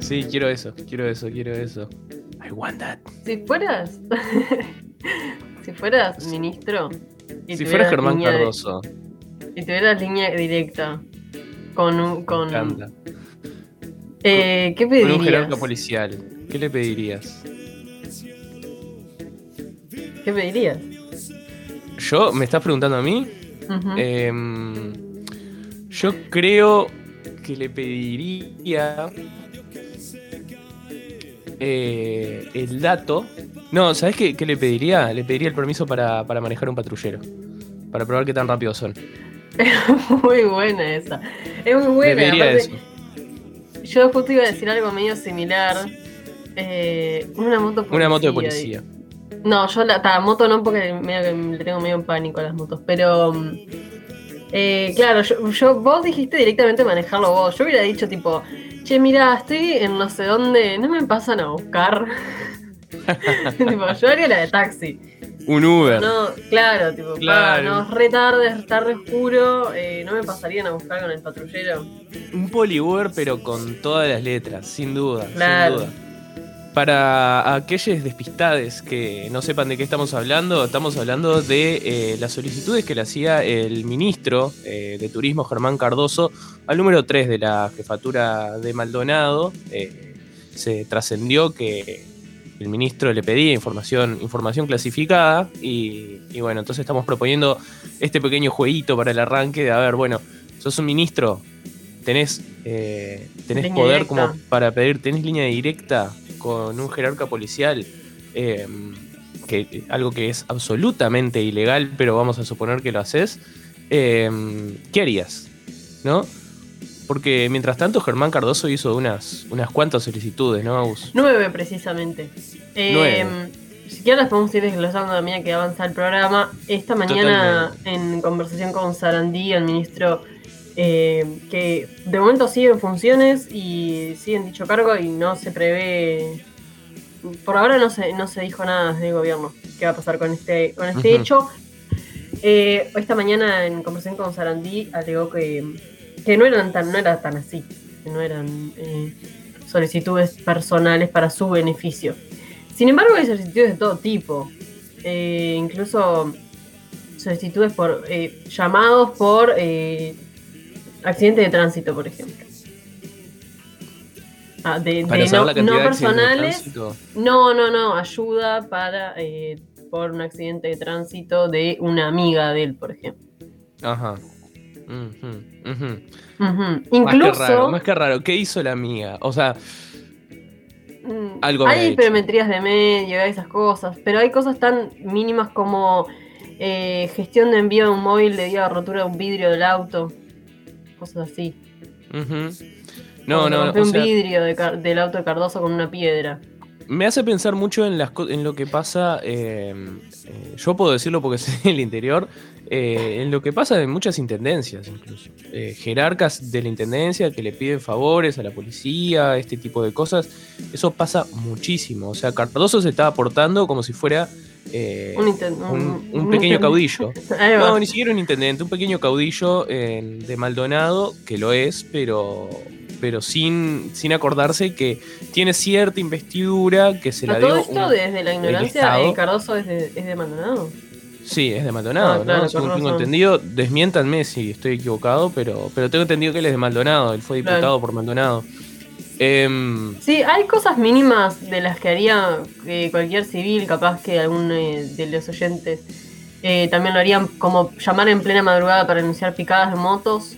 Sí, quiero eso, quiero eso, quiero eso. I want that. Si fueras. si fueras ministro. y Si fuera tuvieras Germán línea de- Cardoso, Y tuvieras línea directa. Con un. Con, eh, ¿Qué Con un pedirías? jerarca policial, ¿qué le pedirías? ¿Qué pedirías? ¿Yo? ¿Me estás preguntando a mí? Em, yo creo que le pediría eh, el dato. No, ¿sabes qué, qué le pediría? Le pediría el permiso para, para manejar un patrullero. Para probar qué tan rápido son. muy buena esa. Es muy buena. aparte, eso. Yo justo iba a decir algo medio similar. Eh, una moto Una moto de policía. policía. No, yo la, ta, moto no porque medio que le tengo medio en pánico a las motos, pero mm, eh, claro, yo, yo- vos dijiste directamente manejarlo vos. Yo hubiera dicho tipo, che, mira, estoy en no sé dónde, no me pasan a buscar. tipo, yo haría la de taxi. Un Uber. No, claro, tipo, Claro. pa, no, es re tarde, re oscuro, eh, no me pasarían a buscar con el patrullero. Un poli Uber, pero con todas las letras, sin duda. Claro. Sin duda. Para aquellos despistades que no sepan de qué estamos hablando, estamos hablando de eh, las solicitudes que le hacía el ministro eh, de Turismo, Germán Cardoso, al número 3 de la jefatura de Maldonado. Eh, se trascendió que el ministro le pedía información, información clasificada y, y bueno, entonces estamos proponiendo este pequeño jueguito para el arranque de, a ver, bueno, sos un ministro, tenés, eh, tenés Línea poder directa. como para pedir, tenés línea directa con un jerarca policial, eh, que algo que es absolutamente ilegal, pero vamos a suponer que lo haces, eh, ¿qué harías? ¿No? Porque mientras tanto Germán Cardoso hizo unas, unas cuantas solicitudes, ¿no, Agus? Nueve, precisamente. Eh, Nueve. Si quieres, las podemos ir desglosando a medida que avanza el programa. Esta mañana, en conversación con Sarandí, el ministro, eh, que de momento sigue en funciones y sigue en dicho cargo y no se prevé. Por ahora no se, no se dijo nada desde el gobierno qué va a pasar con este, con este hecho. Eh, esta mañana, en conversación con Sarandí, alegó que, que no, eran tan, no era tan así, que no eran eh, solicitudes personales para su beneficio. Sin embargo, hay solicitudes de todo tipo, incluso solicitudes por llamados por accidente de tránsito, por ejemplo. Ah, de, Para de no, no de personales. No, no, no, ayuda para eh, por un accidente de tránsito de una amiga de él, por ejemplo. Ajá. Ujú. Más Incluso que raro, más que raro. ¿Qué hizo la amiga? O sea, mm, algo hay hecho. perimetrías de medio, hay esas cosas, pero hay cosas tan mínimas como eh, gestión de envío de un móvil debido a rotura de un vidrio del auto, cosas así. no, no, rompió o un sea, vidrio de del auto de Cardoso con una piedra. me hace pensar mucho en, las, en lo que pasa. eh, eh, yo puedo decirlo porque soy del interior. eh, en lo que pasa en muchas intendencias, incluso. Jerarcas de la intendencia que le piden favores a la policía, este tipo de cosas. Eso pasa muchísimo. O sea, Cardoso se está aportando como si fuera. Eh, Un, inten- un, un pequeño caudillo. No, ni siquiera un intendente, un pequeño caudillo eh, de Maldonado, que lo es, pero, pero sin, sin acordarse que tiene cierta investidura que se la todo dio. esto, un- desde la ignorancia, eh, Cardoso es de, es de Maldonado. Sí, es de Maldonado, Ah, claro, ¿no? Según tengo entendido, desmiéntanme si estoy equivocado, pero, pero tengo entendido que él es de Maldonado, él fue diputado Claro. por Maldonado. Em, Sí, hay cosas mínimas de las que haría eh, cualquier civil, capaz que algún eh, de los oyentes eh, también lo harían, como llamar en plena madrugada para anunciar picadas de motos,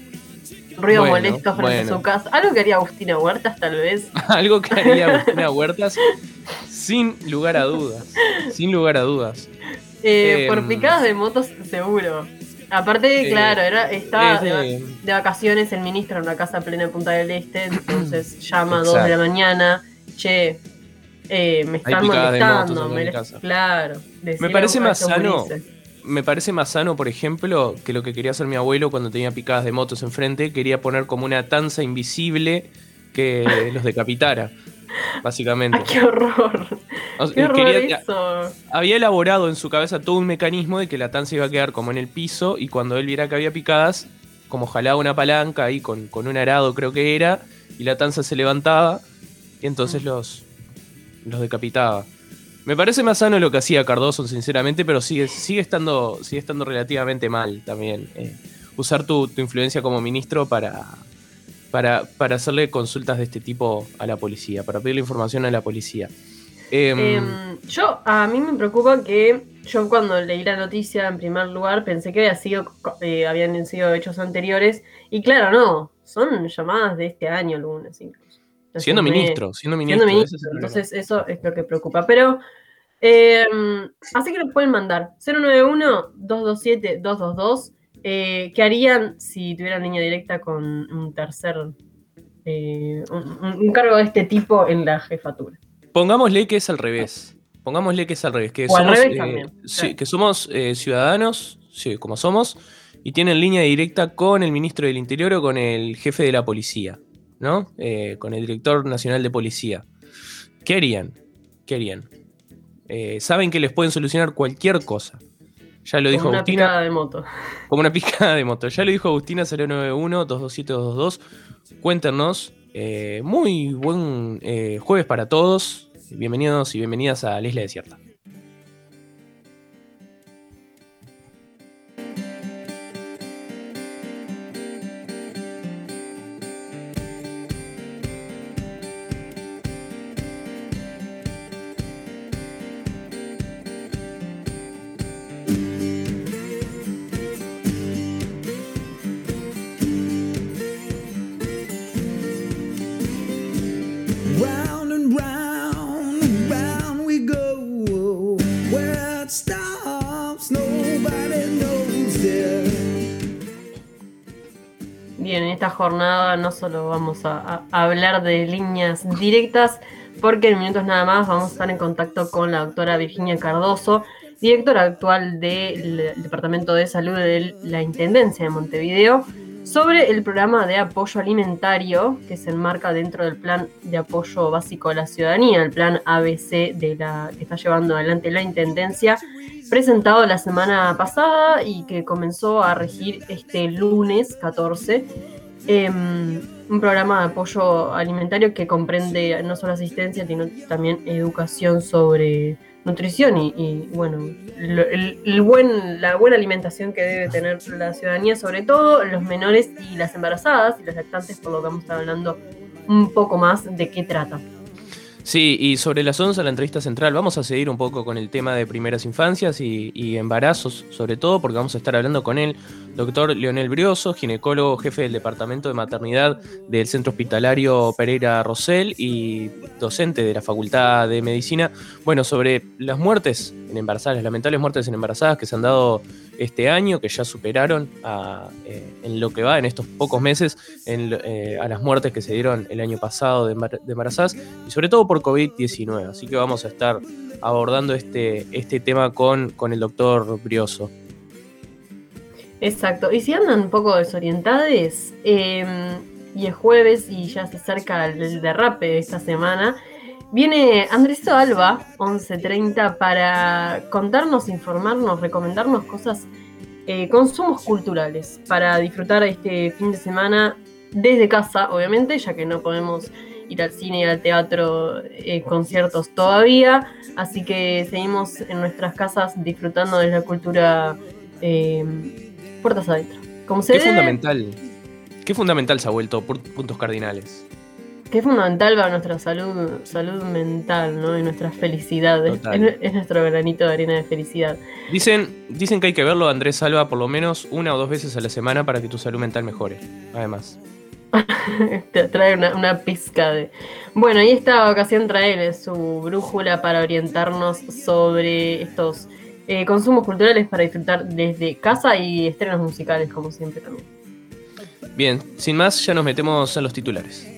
ruido Bueno, molesto frente bueno. a su casa, algo que haría Agustina Huertas tal vez. algo que haría Agustina Huertas sin lugar a dudas. Sin lugar a dudas. Eh, por Em. picadas de motos seguro. Aparte, Eh, claro, era, estaba es de, vacaciones el ministro en una casa plena de Punta del Este, entonces llama a 2 de la mañana, che, eh, me están molestando, me les- claro. Me parece más sano me parece más sano, por ejemplo, que lo que quería hacer mi abuelo cuando tenía picadas de motos enfrente, quería poner como una tanza invisible que los decapitara, básicamente. Ay, qué horror. O sea, Qué horror quería- eso. había elaborado en su cabeza todo un mecanismo de que la tanza iba a quedar como en el piso y cuando él viera que había picadas, como jalaba una palanca ahí con, con un arado creo que era, y la tanza se levantaba y entonces los, los decapitaba. Me parece más sano lo que hacía Cardoso, sinceramente, pero sigue, sigue, estando, sigue estando relativamente mal también. Eh, usar tu, influencia como ministro para, para, para, hacerle consultas de este tipo a la policía, para pedirle información a la policía. Em, em, yo, a mí me preocupa que yo cuando leí la noticia en primer lugar pensé que había sido, eh, habían sido hechos anteriores y claro, no, son llamadas de este año lunes incluso. siendo ministro, siendo ministro. entonces eso es lo que preocupa. Pero, em, así que lo pueden mandar. 091-227-222. Eh, ¿Qué harían si tuvieran línea directa con un tercer, eh, un cargo de este tipo en la jefatura? Pongámosle que es al revés. Pongámosle que es al revés. Que somos, que somos ciudadanos, sí, como somos, y tienen línea directa con el ministro del Interior o con el jefe de la policía, ¿no? Eh, con el director nacional de policía. ¿Qué harían? ¿Qué harían? saben que les pueden solucionar cualquier cosa. Ya lo dijo Agustina. Como una picada de moto. Como una picada de moto. Ya lo dijo Agustina 091-227-222. Cuéntenos eh, muy buen eh, jueves para todos. Bienvenidos y bienvenidas a la Isla Desierta. Jornada no solo vamos a, hablar de líneas directas, porque en minutos nada más vamos a estar en contacto con la doctora Virginia Cardoso, directora actual del Departamento de Salud de la Intendencia de Montevideo, sobre el programa de apoyo alimentario que se enmarca dentro del plan de apoyo básico a la ciudadanía, el plan ABC de la, que está llevando adelante la Intendencia, presentado la semana pasada y que comenzó a regir este lunes 14 Em, un programa de apoyo alimentario que comprende no solo asistencia, sino también educación sobre nutrición y, bueno, el, buen, la buena alimentación que debe tener la ciudadanía, sobre todo los menores y las embarazadas y los lactantes, por lo que vamos a estar hablando un poco más de qué trata. Sí, y sobre las 11, la entrevista central, vamos a seguir un poco con el tema de primeras infancias y, embarazos, sobre todo, porque vamos a estar hablando con el doctor Leonel Brioso, ginecólogo, jefe del Departamento de Maternidad del Centro Hospitalario Pereira Rosell y docente de la Facultad de Medicina, bueno, sobre las muertes en embarazadas, las lamentables muertes en embarazadas que se han dado este año, que ya superaron eh, en lo que va en estos pocos meses eh, a las muertes que se dieron el año pasado de, embarazadas y sobre todo por COVID-19. Así que vamos a estar abordando este, este tema con, con el doctor Brioso. Exacto. Y si andan un poco desorientados, em, y es jueves y ya se acerca el derrape de esta semana, Viene Andresito Alba, 11.30, para contarnos, informarnos, recomendarnos cosas, eh, consumos culturales, para disfrutar este fin de semana desde casa, obviamente, ya que no podemos ir al cine, al teatro, eh, conciertos todavía. Así que seguimos en nuestras casas disfrutando de la cultura eh, puertas adentro. Qué fundamental. Qué fundamental se ha vuelto por puntos cardinales que es fundamental para nuestra salud, salud mental, ¿no? Y nuestra felicidad. Es, nuestro granito de arena de felicidad. Dicen, dicen que hay que verlo, Andrés Salva, por lo menos una o dos veces a la semana para que tu salud mental mejore. Además. Te trae una, pizca de. Bueno, y esta ocasión trae su brújula para orientarnos sobre estos eh, consumos culturales para disfrutar desde casa y estrenos musicales, como siempre también. Bien, sin más, ya nos metemos en los titulares.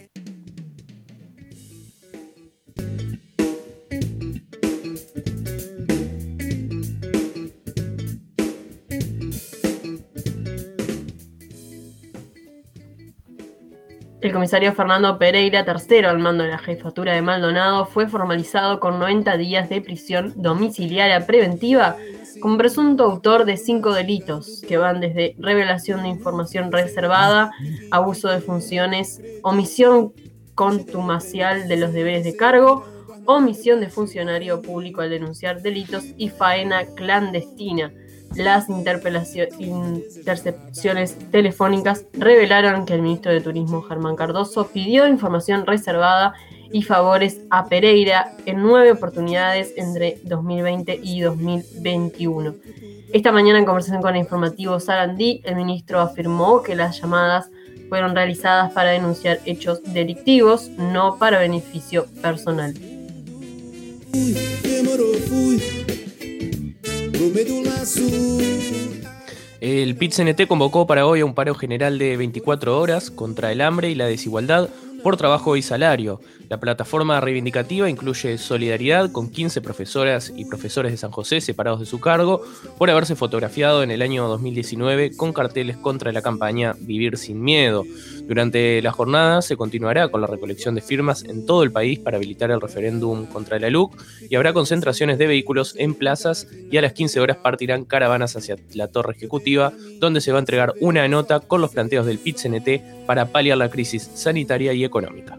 Comisario Fernando Pereira, tercero al mando de la jefatura de Maldonado, fue formalizado con 90 días de prisión domiciliaria preventiva como presunto autor de cinco delitos que van desde revelación de información reservada, abuso de funciones, omisión contumacial de los deberes de cargo, omisión de funcionario público al denunciar delitos y faena clandestina. Las intercepciones telefónicas revelaron que el ministro de Turismo Germán Cardoso pidió información reservada y favores a Pereira en nueve oportunidades entre 2020 y 2021. Esta mañana en conversación con el informativo Sarandí, el ministro afirmó que las llamadas fueron realizadas para denunciar hechos delictivos, no para beneficio personal. El PIT-CNT convocó para hoy a un paro general de 24 horas contra el hambre y la desigualdad por trabajo y salario. La plataforma reivindicativa incluye solidaridad con 15 profesoras y profesores de San José separados de su cargo por haberse fotografiado en el año 2019 con carteles contra la campaña Vivir sin Miedo. Durante la jornada se continuará con la recolección de firmas en todo el país para habilitar el referéndum contra la LUC y habrá concentraciones de vehículos en plazas y a las 15 horas partirán caravanas hacia la torre ejecutiva donde se va a entregar una nota con los planteos del PIT-CNT para paliar la crisis sanitaria y económica.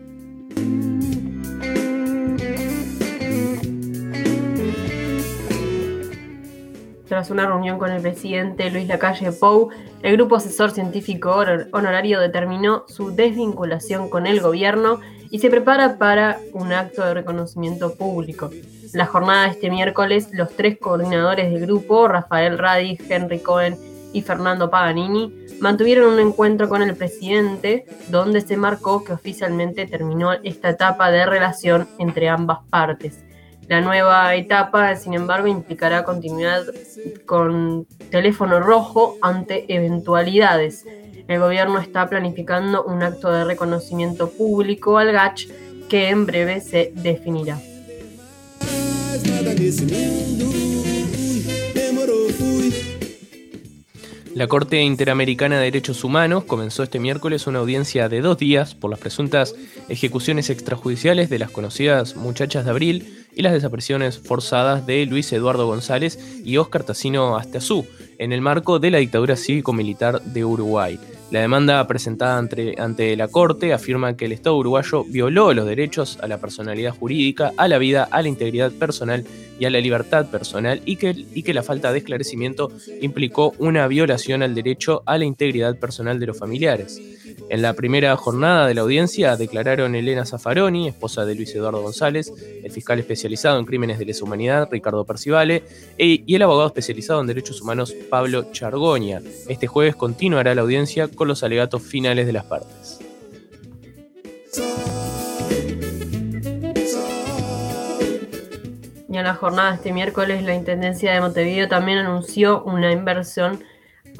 Tras una reunión con el presidente Luis Lacalle Pou, el grupo asesor científico honorario determinó su desvinculación con el gobierno y se prepara para un acto de reconocimiento público. La jornada de este miércoles, los tres coordinadores del grupo, Rafael Radi, Henry Cohen y Fernando Paganini, mantuvieron un encuentro con el presidente donde se marcó que oficialmente terminó esta etapa de relación entre ambas partes. La nueva etapa, sin embargo, implicará continuidad con teléfono rojo ante eventualidades. El gobierno está planificando un acto de reconocimiento público al GACH que en breve se definirá. La Corte Interamericana de Derechos Humanos comenzó este miércoles una audiencia de dos días por las presuntas ejecuciones extrajudiciales de las conocidas muchachas de abril y las desapariciones forzadas de Luis Eduardo González y Óscar Tacino Astazú en el marco de la dictadura cívico-militar de Uruguay. La demanda presentada ante, ante, la Corte afirma que el Estado uruguayo violó los derechos a la personalidad jurídica, a la vida, a la integridad personal y a la libertad personal y que, y que la falta de esclarecimiento implicó una violación al derecho a la integridad personal de los familiares. En la primera jornada de la audiencia declararon Elena Zaffaroni, esposa de Luis Eduardo González, el fiscal especializado en crímenes de lesa humanidad, Ricardo Percivale, e, y el abogado especializado en derechos humanos, Pablo Chargoña. Este jueves continuará la audiencia con los alegatos finales de las partes. Y en la jornada de este miércoles, la Intendencia de Montevideo también anunció una inversión,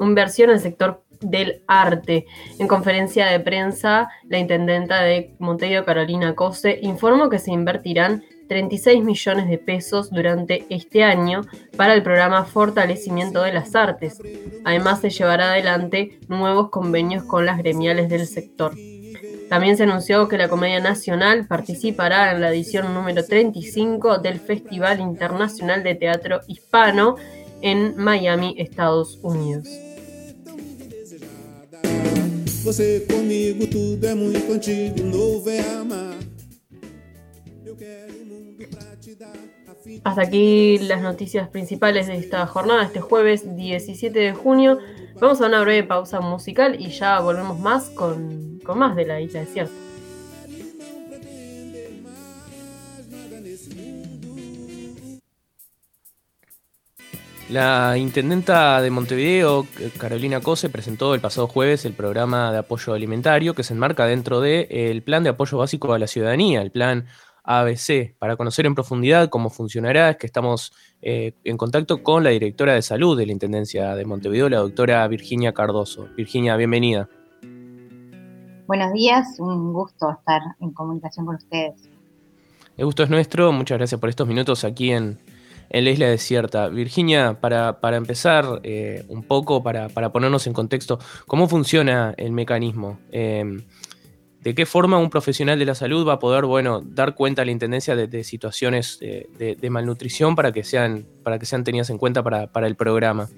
inversión en el sector del arte. En conferencia de prensa, la intendenta de Montevideo, Carolina Cose, informó que se invertirán 36 millones de pesos durante este año para el programa Fortalecimiento de las Artes. Además, se llevará adelante nuevos convenios con las gremiales del sector. También se anunció que la Comedia Nacional participará en la edición número 35 del Festival Internacional de Teatro Hispano en Miami, Estados Unidos. Hasta aquí las noticias principales de esta jornada, este jueves 17 de junio. Vamos a una breve pausa musical y ya volvemos más con, con más de la isla desierta. La intendenta de Montevideo, Carolina Cose, presentó el pasado jueves el programa de apoyo alimentario que se enmarca dentro del plan de apoyo básico a la ciudadanía, el plan ABC. Para conocer en profundidad cómo funcionará, es que estamos eh, en contacto con la directora de salud de la Intendencia de Montevideo, la doctora Virginia Cardoso. Virginia, bienvenida. Buenos días, un gusto estar en comunicación con ustedes. El gusto es nuestro, muchas gracias por estos minutos aquí en, en la isla desierta. Virginia, para, para empezar eh, un poco, para, ponernos en contexto, ¿cómo funciona el mecanismo? Em, ¿De qué forma un profesional de la salud va a poder, bueno, dar cuenta a la Intendencia de, situaciones de, malnutrición para que sean, para que sean tenidas en cuenta para, para el programa?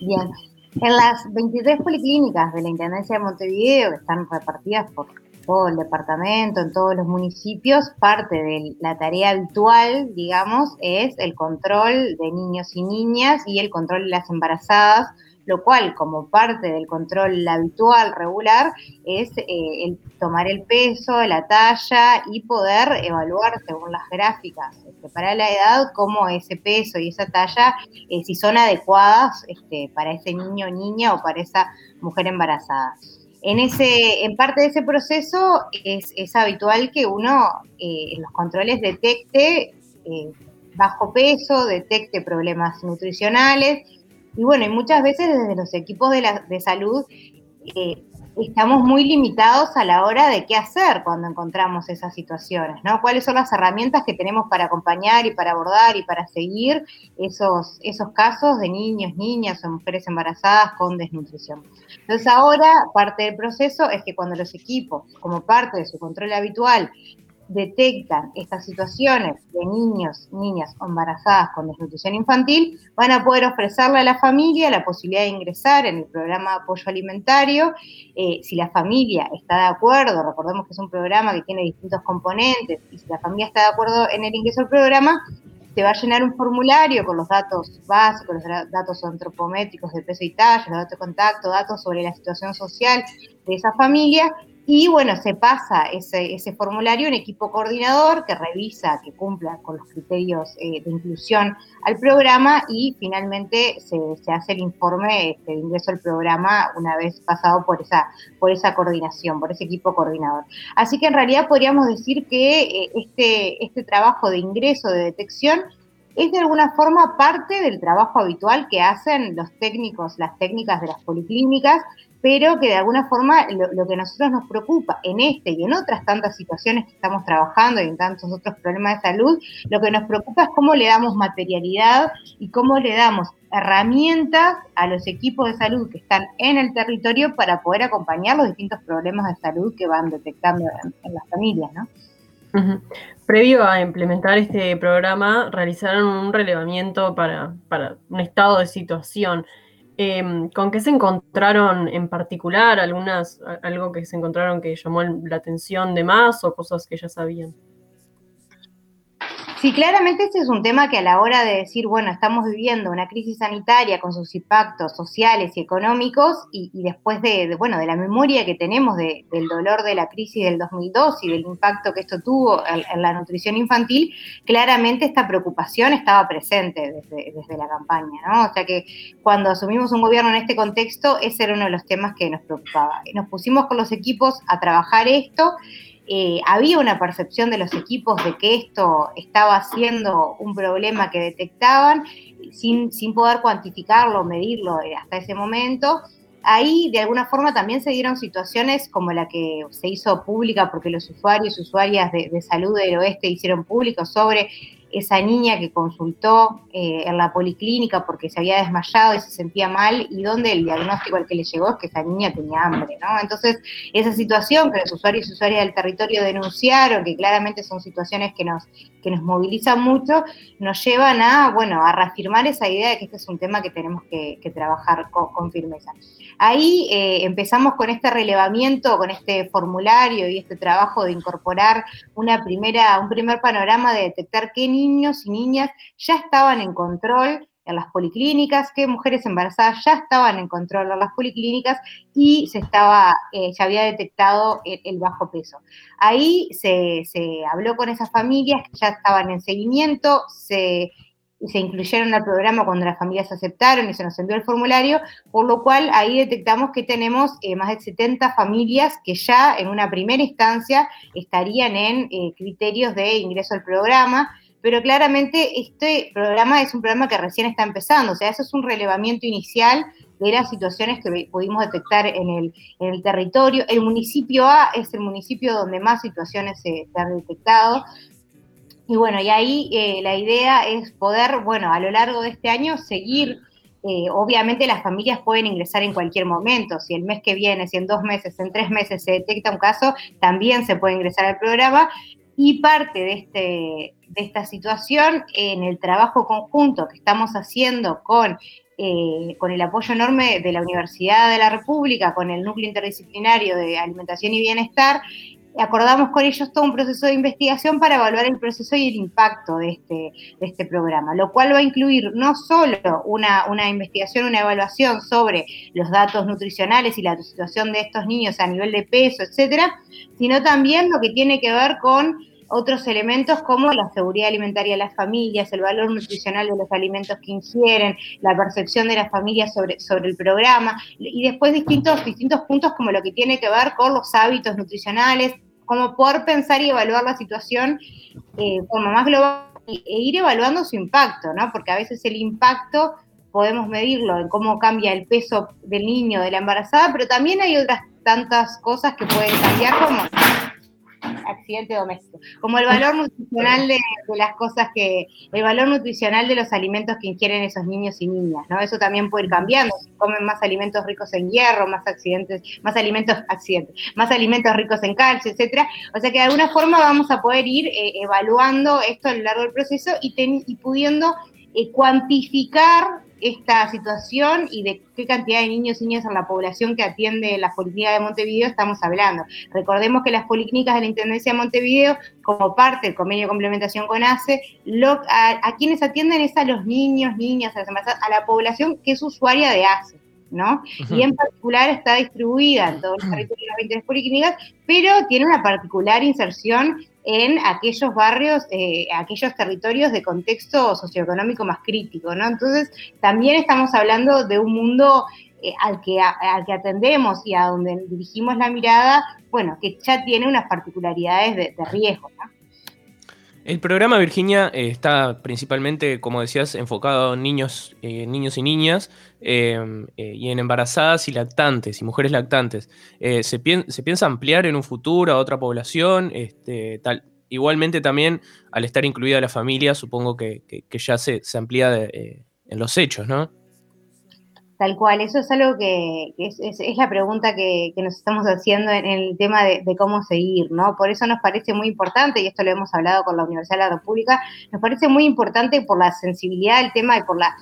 Bien. En las 23 policlínicas de la Intendencia de Montevideo, que están repartidas por todo el departamento, en todos los municipios, parte de la tarea habitual, digamos, es el control de niños y niñas y el control de las embarazadas, lo cual como parte del control habitual, regular, es eh, el tomar el peso, la talla y poder evaluar según las gráficas este, para la edad cómo ese peso y esa talla, eh, si son adecuadas este, para ese niño niña o para esa mujer embarazada. En, ese, en parte de ese proceso es, habitual que uno eh, en los controles detecte bajo peso, detecte problemas nutricionales, y bueno, y muchas veces desde los equipos de, la, de salud eh, estamos muy limitados a la hora de qué hacer cuando encontramos esas situaciones, ¿no? ¿Cuáles son las herramientas que tenemos para acompañar y para abordar y para seguir esos, esos casos de niños, niñas o mujeres embarazadas con desnutrición? Entonces ahora parte del proceso es que cuando los equipos, como parte de su control habitual, detectan estas situaciones de niños, niñas embarazadas con desnutrición infantil, van a poder ofrecerle a la familia la posibilidad de ingresar en el programa de apoyo alimentario. Eh, si la familia está de acuerdo, recordemos que es un programa que tiene distintos componentes, y si la familia está de acuerdo en el ingreso al programa, se va a llenar un formulario con los datos básicos, los datos antropométricos de peso y talla, los datos de contacto, datos sobre la situación social de esa familia y bueno, se pasa ese, formulario un equipo coordinador que revisa que cumpla con los criterios eh, de inclusión al programa y finalmente se, hace el informe este, de ingreso al programa una vez pasado por esa, por esa coordinación, por ese equipo coordinador. Así que en realidad podríamos decir que eh, este, este trabajo de ingreso, de detección, es de alguna forma parte del trabajo habitual que hacen los técnicos, las técnicas de las policlínicas, pero que de alguna forma lo, que nosotros nos preocupa en este y en otras tantas situaciones que estamos trabajando y en tantos otros problemas de salud, lo que nos preocupa es cómo le damos materialidad y cómo le damos herramientas a los equipos de salud que están en el territorio para poder acompañar los distintos problemas de salud que van detectando en, las familias, ¿no? Previo a implementar este programa, realizaron un relevamiento para, para un estado de situación. Em, ¿Con qué se encontraron en particular? ¿Algunas, algo que se encontraron que llamó la atención de más o cosas que ya sabían? Sí, claramente este es un tema que a la hora de decir, bueno, estamos viviendo una crisis sanitaria con sus impactos sociales y económicos y, después de, bueno, de la memoria que tenemos del dolor de la crisis del 2002 y del impacto que esto tuvo en, la nutrición infantil, claramente esta preocupación estaba presente desde, desde, la campaña, ¿no? O sea que cuando asumimos un gobierno en este contexto, ese era uno de los temas que nos preocupaba. Nos pusimos con los equipos a trabajar esto eh, había una percepción de los equipos de que esto estaba siendo un problema que detectaban sin, sin poder cuantificarlo, medirlo eh, hasta ese momento. Ahí de alguna forma también se dieron situaciones como la que se hizo pública porque los usuarios y usuarias de, de salud del oeste hicieron público sobre esa niña que consultó eh, en la policlínica porque se había desmayado y se sentía mal y donde el diagnóstico al que le llegó es que esa niña tenía hambre, ¿no? Entonces, esa situación que los usuarios y usuarias del territorio denunciaron, que claramente son situaciones que nos, que nos movilizan mucho, nos llevan a, bueno, a reafirmar esa idea de que este es un tema que tenemos que, trabajar con, firmeza. Ahí eh, empezamos con este relevamiento, con este formulario y este trabajo de incorporar una primera, un primer panorama de detectar qué niños y niñas ya estaban en control en las policlínicas, qué mujeres embarazadas ya estaban en control en las policlínicas y se estaba, eh, ya había detectado el, bajo peso. Ahí se, habló con esas familias que ya estaban en seguimiento, se, se incluyeron al programa cuando las familias aceptaron y se nos envió el formulario, por lo cual ahí detectamos que tenemos eh, más de 70 familias que ya en una primera instancia estarían en eh, criterios de ingreso al programa pero claramente este programa es un programa que recién está empezando, o sea, eso es un relevamiento inicial de las situaciones que pudimos detectar en el, en el territorio. El municipio A es el municipio donde más situaciones se, han detectado. Y bueno, y ahí eh, la idea es poder, bueno, a lo largo de este año seguir eh, obviamente las familias pueden ingresar en cualquier momento. Si el mes que viene, si en dos meses, en tres meses se detecta un caso, también se puede ingresar al programa. Y parte de, este, de esta situación en el trabajo conjunto que estamos haciendo con, eh, con el apoyo enorme de la Universidad de la República, con el núcleo interdisciplinario de alimentación y bienestar, acordamos con ellos todo un proceso de investigación para evaluar el proceso y el impacto de este, de este programa, lo cual va a incluir no solo una, una investigación, una evaluación sobre los datos nutricionales y la situación de estos niños a nivel de peso, etcétera, sino también lo que tiene que ver con otros elementos como la seguridad alimentaria de las familias, el valor nutricional de los alimentos que ingieren, la percepción de las familias sobre, sobre el programa, y después distintos, distintos puntos como lo que tiene que ver con los hábitos nutricionales, como poder pensar y evaluar la situación eh, como más global e ir evaluando su impacto, ¿no? Porque a veces el impacto podemos medirlo en cómo cambia el peso del niño, de la embarazada, pero también hay otras tantas cosas que pueden cambiar como accidente doméstico, como el valor nutricional de, las cosas que, el valor nutricional de los alimentos que ingieren esos niños y niñas, ¿no? Eso también puede ir cambiando, comen más alimentos ricos en hierro, más accidentes, más alimentos, accidentes, más alimentos ricos en calcio, etcétera. O sea que de alguna forma vamos a poder ir eh, evaluando esto a lo largo del proceso y, y pudiendo eh, cuantificar esta situación y de qué cantidad de niños y niñas en la población que atiende la Policlínica de Montevideo estamos hablando. Recordemos que las policlínicas de la Intendencia de Montevideo, como parte del convenio de complementación con ACE, a, quienes atienden es a los niños, niñas, a, a la población que es usuaria de ACE. ¿no? Y en particular está distribuida en todos los territorios de las 23 policlínicas, pero tiene una particular inserción en aquellos barrios, eh, aquellos territorios de contexto socioeconómico más crítico, ¿no? Entonces, también estamos hablando de un mundo eh, al, que, al que atendemos y a donde dirigimos la mirada, bueno, que ya tiene unas particularidades de, de riesgo, ¿no? El programa Virginia eh, está principalmente, como decías, enfocado en niños, eh, niños y niñas eh, y en embarazadas y lactantes y mujeres lactantes. Se, piensa ampliar en un futuro a otra población? Este, tal, igualmente también, al estar incluida la familia, supongo que, ya se, se amplía en los hechos, ¿no? Tal cual, eso es algo que, es, la pregunta que, nos estamos haciendo en, el tema de, cómo seguir, ¿no? Por eso nos parece muy importante, y esto lo hemos hablado con la Universidad de la República, nos parece muy importante por la sensibilidad del tema y por la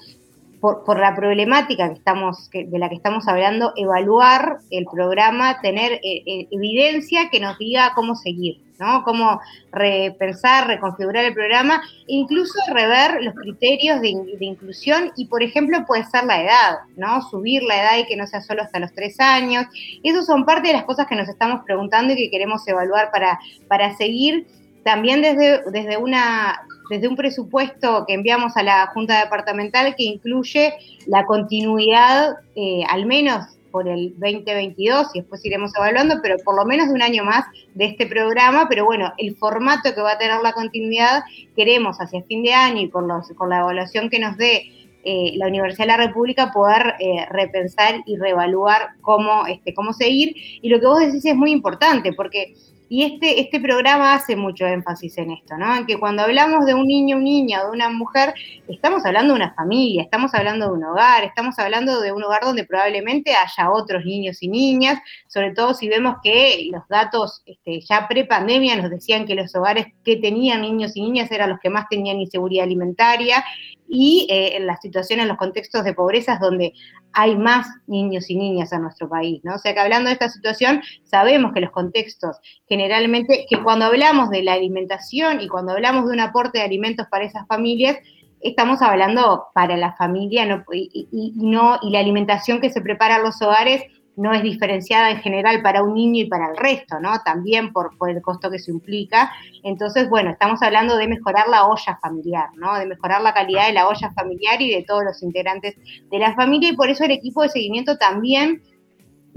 por, la problemática que estamos, de la que estamos hablando, evaluar el programa, tener eh, eh, evidencia que nos diga cómo seguir, ¿no? Cómo repensar, reconfigurar el programa, incluso rever los criterios de, inclusión y, por ejemplo, puede ser la edad, ¿no? Subir la edad y que no sea solo hasta los tres años. Esas son parte de las cosas que nos estamos preguntando y que queremos evaluar para, para seguir también desde, desde una desde un presupuesto que enviamos a la Junta Departamental que incluye la continuidad, eh, al menos por el 2022, y después iremos evaluando, pero por lo menos de un año más de este programa, pero bueno, el formato que va a tener la continuidad, queremos hacia fin de año y con, los, con la evaluación que nos dé eh, la Universidad de la República poder eh, repensar y reevaluar cómo, este, cómo seguir. Y lo que vos decís es muy importante, porque y este, este programa hace mucho énfasis en esto, ¿no? En que cuando hablamos de un niño, un niña de una mujer, estamos hablando de una familia, estamos hablando de un hogar, estamos hablando de un hogar donde probablemente haya otros niños y niñas, sobre todo si vemos que los datos este, ya pre-pandemia nos decían que los hogares que tenían niños y niñas eran los que más tenían inseguridad alimentaria y eh, en las situaciones, en los contextos de pobreza donde hay más niños y niñas en nuestro país, ¿no? O sea que hablando de esta situación, sabemos que los contextos generalmente, que cuando hablamos de la alimentación y cuando hablamos de un aporte de alimentos para esas familias, estamos hablando para la familia no, y, no, y la alimentación que se prepara en los hogares no es diferenciada en general para un niño y para el resto, ¿no? También por, el costo que se implica. Entonces, bueno, estamos hablando de mejorar la olla familiar, ¿no? De mejorar la calidad de la olla familiar y de todos los integrantes de la familia y por eso el equipo de seguimiento también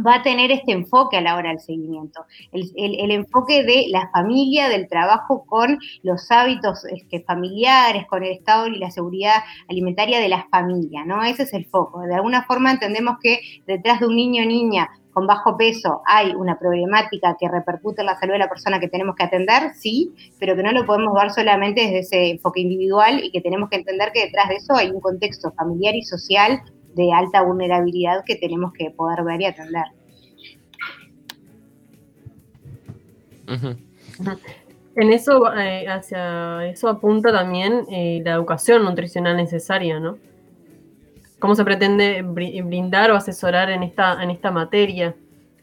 va a tener este enfoque a la hora del seguimiento, el, enfoque de la familia, del trabajo con los hábitos este, familiares, con el estado y la seguridad alimentaria de la familia, ¿no? Ese es el foco. De alguna forma entendemos que detrás de un niño o niña con bajo peso hay una problemática que repercute en la salud de la persona que tenemos que atender, sí, pero que no lo podemos ver solamente desde ese enfoque individual y que tenemos que entender que detrás de eso hay un contexto familiar y social de alta vulnerabilidad que tenemos que poder ver y atender. En eso, eh, hacia eso apunta también eh, la educación nutricional necesaria, ¿no? ¿Cómo se pretende brindar o asesorar en esta, en esta materia?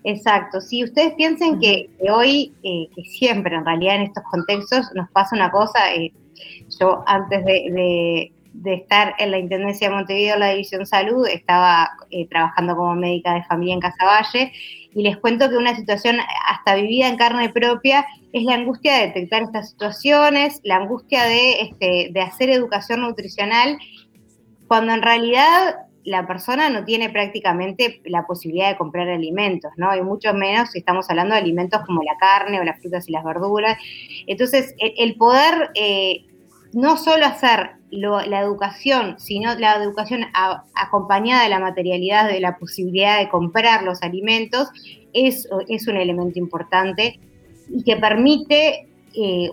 Exacto, si ustedes piensen que, hoy, eh, que siempre en realidad en estos contextos nos pasa una cosa, eh, yo antes de, estar en la Intendencia de Montevideo, la División Salud, estaba eh, trabajando como médica de familia en Casaballe y les cuento que una situación hasta vivida en carne propia es la angustia de detectar estas situaciones, la angustia de, este, de hacer educación nutricional, cuando en realidad la persona no tiene prácticamente la posibilidad de comprar alimentos, ¿no? Y mucho menos si estamos hablando de alimentos como la carne o las frutas y las verduras. Entonces, el, poder eh, no solo hacer la educación, sino la educación acompañada de la materialidad, de la posibilidad de comprar los alimentos, es, es un elemento importante y que permite eh,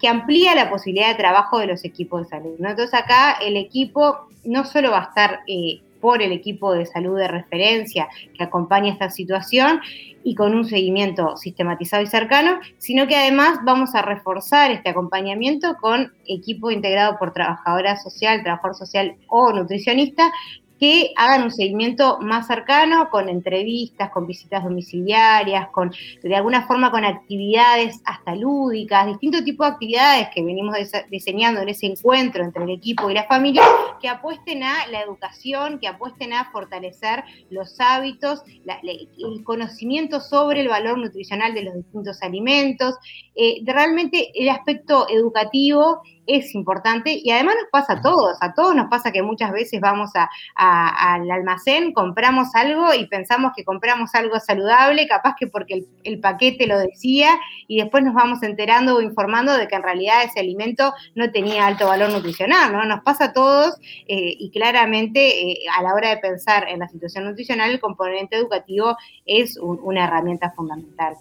que amplía la posibilidad de trabajo de los equipos de salud. Entonces acá el equipo no solo va a estar eh, por el equipo de salud de referencia que acompaña esta situación y con un seguimiento sistematizado y cercano, sino que además vamos a reforzar este acompañamiento con equipo integrado por trabajadora social, trabajador social o nutricionista que hagan un seguimiento más cercano con entrevistas, con visitas domiciliarias, con de alguna forma con actividades hasta lúdicas, distintos tipos de actividades que venimos diseñando en ese encuentro entre el equipo y la familia, que apuesten a la educación, que apuesten a fortalecer los hábitos, el conocimiento sobre el valor nutricional de los distintos alimentos, eh, realmente el aspecto educativo es importante y además nos pasa a todos, a todos nos pasa que muchas veces vamos al almacén, compramos algo y pensamos que compramos algo saludable, capaz que porque el, paquete lo decía y después nos vamos enterando o informando de que en realidad ese alimento no tenía alto valor nutricional, ¿no? Nos pasa a todos eh, y claramente eh, a la hora de pensar en la situación nutricional el componente educativo es una herramienta fundamental.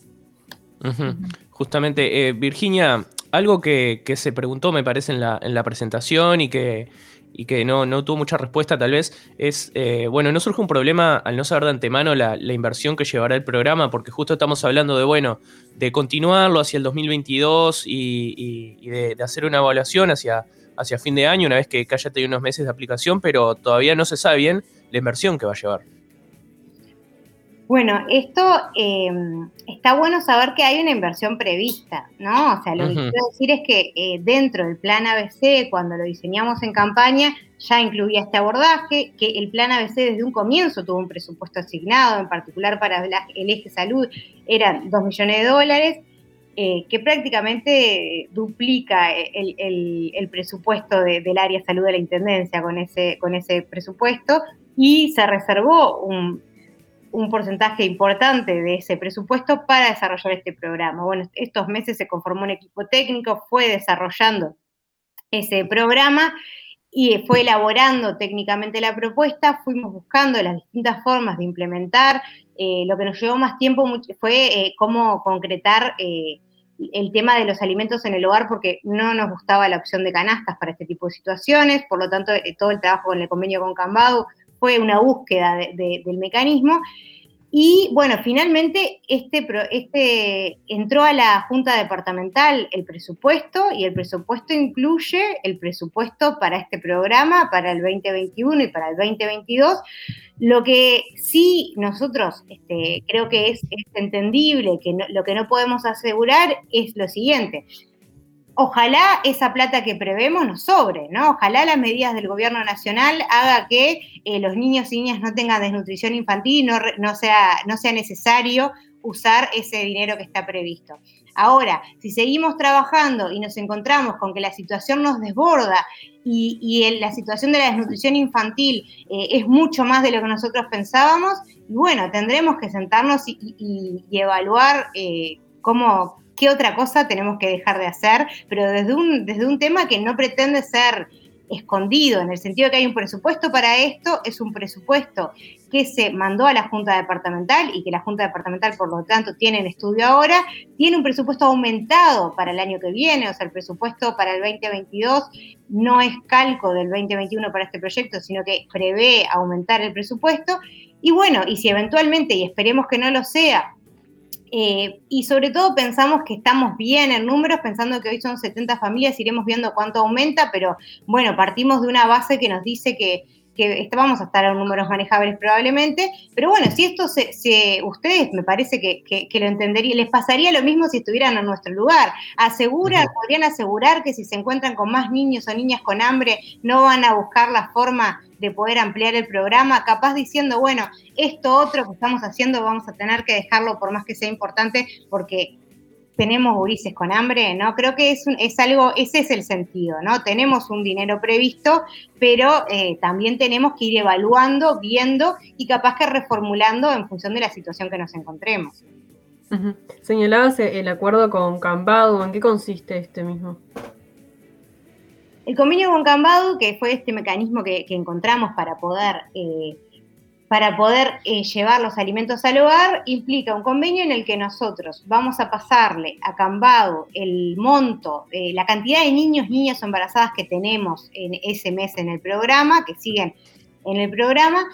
Justamente, eh, Virginia, algo que, se preguntó, me parece, en la, en la presentación y que, que no, tuvo mucha respuesta tal vez, es, eh, bueno, no surge un problema al no saber de antemano la, inversión que llevará el programa, porque justo estamos hablando de, bueno, de continuarlo hacia el 2022 y, y de, hacer una evaluación hacia, fin de año, una vez que, que tenido unos meses de aplicación, pero todavía no se sabe bien la inversión que va a llevar. Bueno, esto eh, está bueno saber que hay una inversión prevista, ¿no? O sea, lo que quiero decir es que eh, dentro del plan ABC, cuando lo diseñamos en campaña, ya incluía este abordaje, que el plan ABC desde un comienzo tuvo un presupuesto asignado, en particular para el eje salud, eran 2 millones de dólares, eh, que prácticamente duplica el, presupuesto del área salud de la Intendencia con ese, con ese presupuesto, y se reservó un un porcentaje importante de ese presupuesto para desarrollar este programa. Bueno, estos meses se conformó un equipo técnico, fue desarrollando ese programa y fue elaborando técnicamente la propuesta, fuimos buscando las distintas formas de implementar. Eh, lo que nos llevó más tiempo fue eh, cómo concretar eh, el tema de los alimentos en el hogar, porque no nos gustaba la opción de canastas para este tipo de situaciones, por lo tanto, todo el trabajo con el convenio con Cambado fue una búsqueda del mecanismo. Y bueno, finalmente este, este entró a la Junta Departamental el presupuesto y el presupuesto incluye el presupuesto para este programa para el 2021 y para el 2022. Lo que sí nosotros este, creo que es, entendible, que lo que no podemos asegurar es lo siguiente ojalá esa plata que prevemos nos sobre, ¿no? Ojalá las medidas del gobierno nacional haga que eh, los niños y niñas no tengan desnutrición infantil y no, sea, necesario usar ese dinero que está previsto. Ahora, si seguimos trabajando y nos encontramos con que la situación nos desborda y, la situación de la desnutrición infantil eh, es mucho más de lo que nosotros pensábamos, bueno, tendremos que sentarnos y, evaluar eh, cómo, qué otra cosa tenemos que dejar de hacer, pero desde un, desde un tema que no pretende ser escondido, en el sentido de que hay un presupuesto para esto, es un presupuesto que se mandó a la Junta Departamental y que la Junta Departamental, por lo tanto, tiene en estudio ahora, tiene un presupuesto aumentado para el año que viene, o sea, el presupuesto para el 2022 no es calco del 2021 para este proyecto, sino que prevé aumentar el presupuesto. Y bueno, y si eventualmente, y esperemos que no lo sea, eh, y sobre todo pensamos que estamos bien en números, pensando que hoy son 70 familias, iremos viendo cuánto aumenta, pero bueno, partimos de una base que nos dice que, que vamos a estar a números manejables probablemente, pero bueno, si esto se, ustedes me parece que, lo entenderían, les pasaría lo mismo si estuvieran en nuestro lugar. Aseguran, podrían asegurar que si se encuentran con más niños o niñas con hambre, no van a buscar la forma de poder ampliar el programa, capaz diciendo, bueno, esto otro que estamos haciendo vamos a tener que dejarlo por más que sea importante, porque tenemos gurises con hambre, ¿no? Creo que es, es algo, ese es el sentido, ¿no? Tenemos un dinero previsto, pero eh, también tenemos que ir evaluando, viendo y capaz que reformulando en función de la situación que nos encontremos. Señalabas el acuerdo con Cambado, ¿en qué consiste este mismo? El convenio con Cambado, que fue este mecanismo que, encontramos para poder eh, para poder eh, llevar los alimentos al hogar implica un convenio en el que nosotros vamos a pasarle a Cambado el monto, eh, la cantidad de niños, niñas embarazadas que tenemos en ese mes en el programa, que siguen en el programa.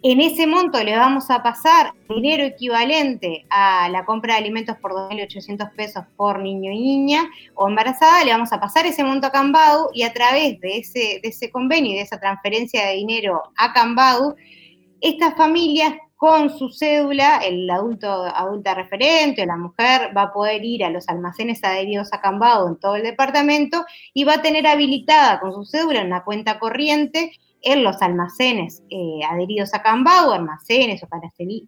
En ese monto le vamos a pasar dinero equivalente a la compra de alimentos por 2.800 pesos por niño y niña o embarazada, le vamos a pasar ese monto a Cambado y a través de ese, de ese convenio y de esa transferencia de dinero a Cambado, estas familias con su cédula, el adulto, adulta referente o la mujer va a poder ir a los almacenes adheridos a Cambado en todo el departamento y va a tener habilitada con su cédula una cuenta corriente en los almacenes eh, adheridos a Cambado, almacenes o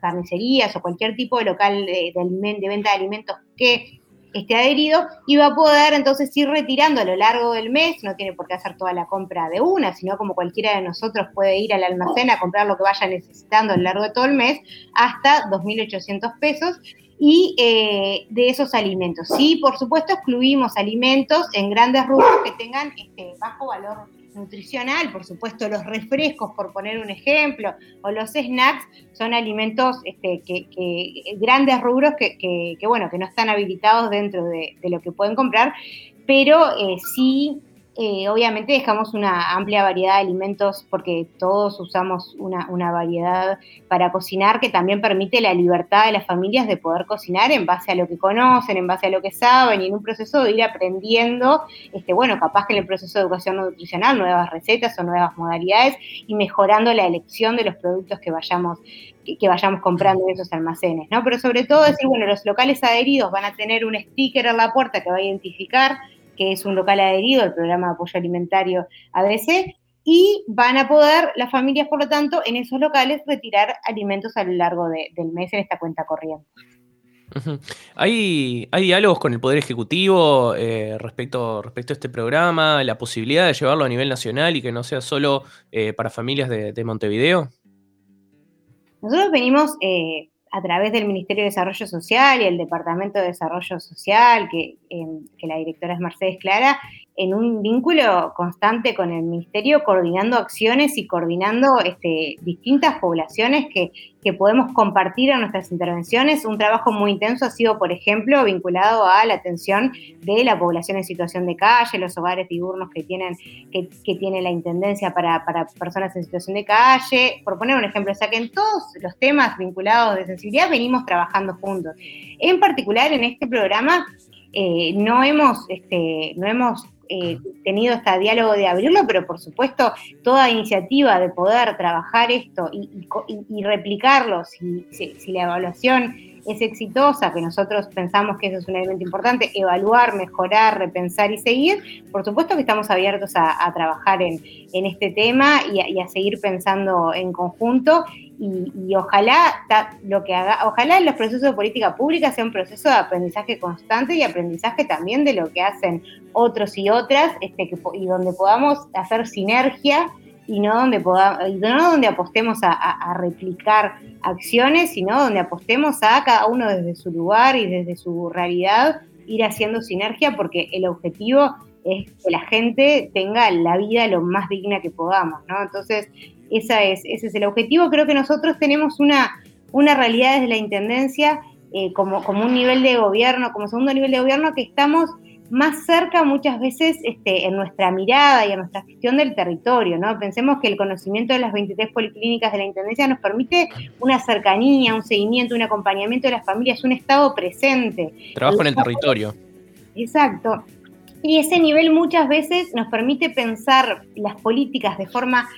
carnicerías o cualquier tipo de local de, de venta de alimentos que esté adherido y va a poder entonces ir retirando a lo largo del mes, no tiene por qué hacer toda la compra de una, sino como cualquiera de nosotros puede ir al almacén a comprar lo que vaya necesitando a lo largo de todo el mes, hasta 2.800 pesos. Y eh, de esos alimentos. Sí, por supuesto, excluimos alimentos en grandes rubros que tengan este, bajo valor nutricional, por supuesto los refrescos, por poner un ejemplo, o los snacks, son alimentos este, que, grandes rubros que, bueno, que no están habilitados dentro de, lo que pueden comprar, pero eh, sí eh, obviamente dejamos una amplia variedad de alimentos porque todos usamos una, variedad para cocinar que también permite la libertad de las familias de poder cocinar en base a lo que conocen, en base a lo que saben y en un proceso de ir aprendiendo, este, bueno, capaz que en el proceso de educación nutricional, nuevas recetas o nuevas modalidades y mejorando la elección de los productos que vayamos que, vayamos comprando en esos almacenes, ¿no? Pero sobre todo decir, bueno, los locales adheridos van a tener un sticker en la puerta que va a identificar que es un local adherido al programa de apoyo alimentario ABC, y van a poder las familias, por lo tanto, en esos locales retirar alimentos a lo largo del mes en esta cuenta corriente. ¿Hay, ¿Hay, diálogos con el Poder Ejecutivo eh, respecto, respecto a este programa, la posibilidad de llevarlo a nivel nacional y que no sea solo eh, para familias de, Montevideo? Nosotros venimos eh, a través del Ministerio de Desarrollo Social y el Departamento de Desarrollo Social, que, que la directora es Mercedes Clara, en un vínculo constante con el ministerio, coordinando acciones y coordinando este, distintas poblaciones que, podemos compartir en nuestras intervenciones. Un trabajo muy intenso ha sido, por ejemplo, vinculado a la atención de la población en situación de calle, los hogares diurnos que tienen que, tiene la Intendencia para, personas en situación de calle. Por poner un ejemplo, o sea que en todos los temas vinculados de sensibilidad venimos trabajando juntos. En particular, en este programa eh, no hemos, este, no hemos eh, tenido este diálogo de abrirlo, pero por supuesto toda iniciativa de poder trabajar esto y, replicarlo, si, la evaluación es exitosa, que nosotros pensamos que eso es un elemento importante, evaluar, mejorar, repensar y seguir, por supuesto que estamos abiertos a, trabajar en, este tema y a, seguir pensando en conjunto y, ojalá lo que haga, ojalá los procesos de política pública sea un proceso de aprendizaje constante y aprendizaje también de lo que hacen otros y otras, este, y donde podamos hacer sinergia y no donde podamos, no donde apostemos a, replicar acciones, sino donde apostemos a cada uno desde su lugar y desde su realidad ir haciendo sinergia, porque el objetivo es que la gente tenga la vida lo más digna que podamos, ¿no? Entonces, esa es, ese es el objetivo. Creo que nosotros tenemos una, una realidad desde la Intendencia eh, como, como un nivel de gobierno, como segundo nivel de gobierno, que estamos más cerca muchas veces este, en nuestra mirada y en nuestra gestión del territorio, ¿no? Pensemos que el conocimiento de las 23 policlínicas de la Intendencia nos permite una cercanía, un seguimiento, un acompañamiento de las familias, un estado presente. Trabajo en el territorio. Exacto. Y ese nivel muchas veces nos permite pensar las políticas de forma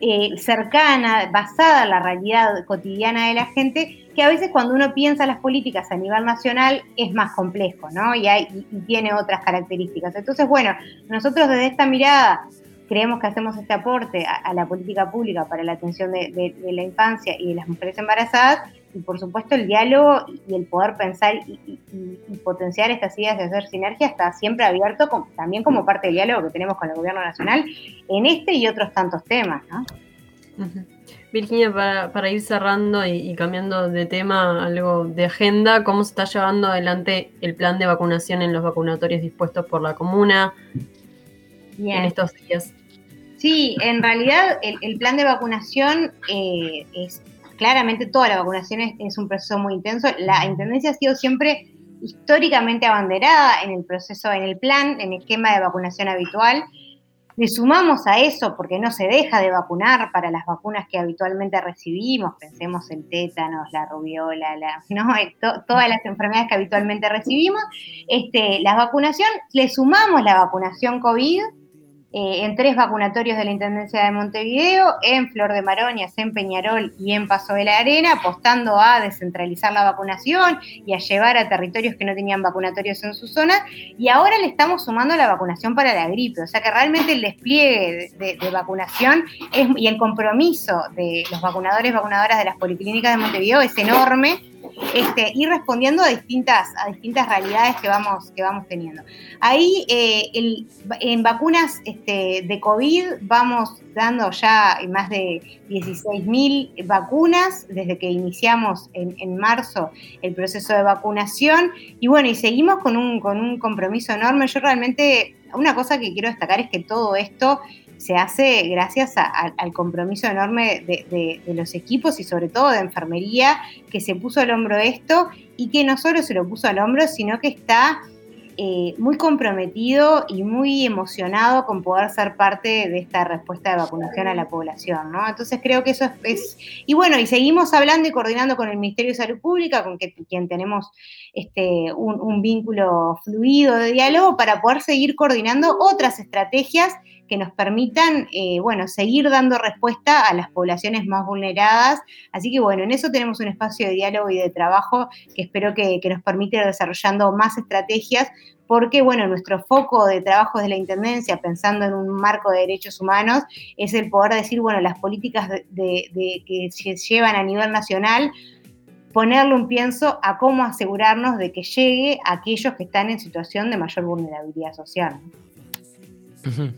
eh, cercana, basada en la realidad cotidiana de la gente, que a veces cuando uno piensa las políticas a nivel nacional es más complejo, ¿no? Y, hay, y tiene otras características. Entonces, bueno, nosotros desde esta mirada creemos que hacemos este aporte a, la política pública para la atención de, la infancia y de las mujeres embarazadas, y por supuesto el diálogo y el poder pensar y, potenciar estas ideas de hacer sinergia está siempre abierto también como parte del diálogo que tenemos con el gobierno nacional en este y otros tantos temas. ¿no? Virginia, para, ir cerrando y, cambiando de tema, algo de agenda, ¿cómo se está llevando adelante el plan de vacunación en los vacunatorios dispuestos por la comuna en estos días? Sí, en realidad el, plan de vacunación eh, es claramente toda la vacunación es, un proceso muy intenso. La Intendencia ha sido siempre históricamente abanderada en el proceso, en el plan, en el esquema de vacunación habitual. Le sumamos a eso, porque no se deja de vacunar para las vacunas que habitualmente recibimos, pensemos en tétanos, la rubiola, la, ¿no? todas las enfermedades que habitualmente recibimos, este, la vacunación, le sumamos la vacunación COVID, eh, en tres vacunatorios de la Intendencia de Montevideo, en Flor de Maroñas, en Peñarol y en Paso de la Arena, apostando a descentralizar la vacunación y a llevar a territorios que no tenían vacunatorios en su zona. Y ahora le estamos sumando la vacunación para la gripe, o sea que realmente el despliegue de, vacunación y el compromiso de los vacunadores y vacunadoras de las policlínicas de Montevideo es enorme este, ir respondiendo a distintas, a distintas realidades que vamos, que vamos teniendo. Ahí eh, en vacunas este, de COVID vamos dando ya más de 16.000 vacunas desde que iniciamos en, marzo el proceso de vacunación y bueno, y seguimos con un, con un compromiso enorme. Yo realmente, una cosa que quiero destacar es que todo esto se hace gracias al compromiso enorme de, los equipos y sobre todo de enfermería que se puso al hombro esto y que no solo se lo puso al hombro, sino que está eh, muy comprometido y muy emocionado con poder ser parte de esta respuesta de vacunación a la población, ¿no? Entonces creo que eso es, y bueno, y seguimos hablando y coordinando con el Ministerio de Salud Pública, con quien tenemos este, un, un vínculo fluido de diálogo para poder seguir coordinando otras estrategias que nos permitan, eh, bueno, seguir dando respuesta a las poblaciones más vulneradas. Así que, bueno, en eso tenemos un espacio de diálogo y de trabajo que espero que, nos permita ir desarrollando más estrategias, porque, bueno, nuestro foco de trabajo de la Intendencia, pensando en un marco de derechos humanos, es el poder decir, bueno, las políticas de, que se llevan a nivel nacional ponerle un pienso a cómo asegurarnos de que llegue a aquellos que están en situación de mayor vulnerabilidad social.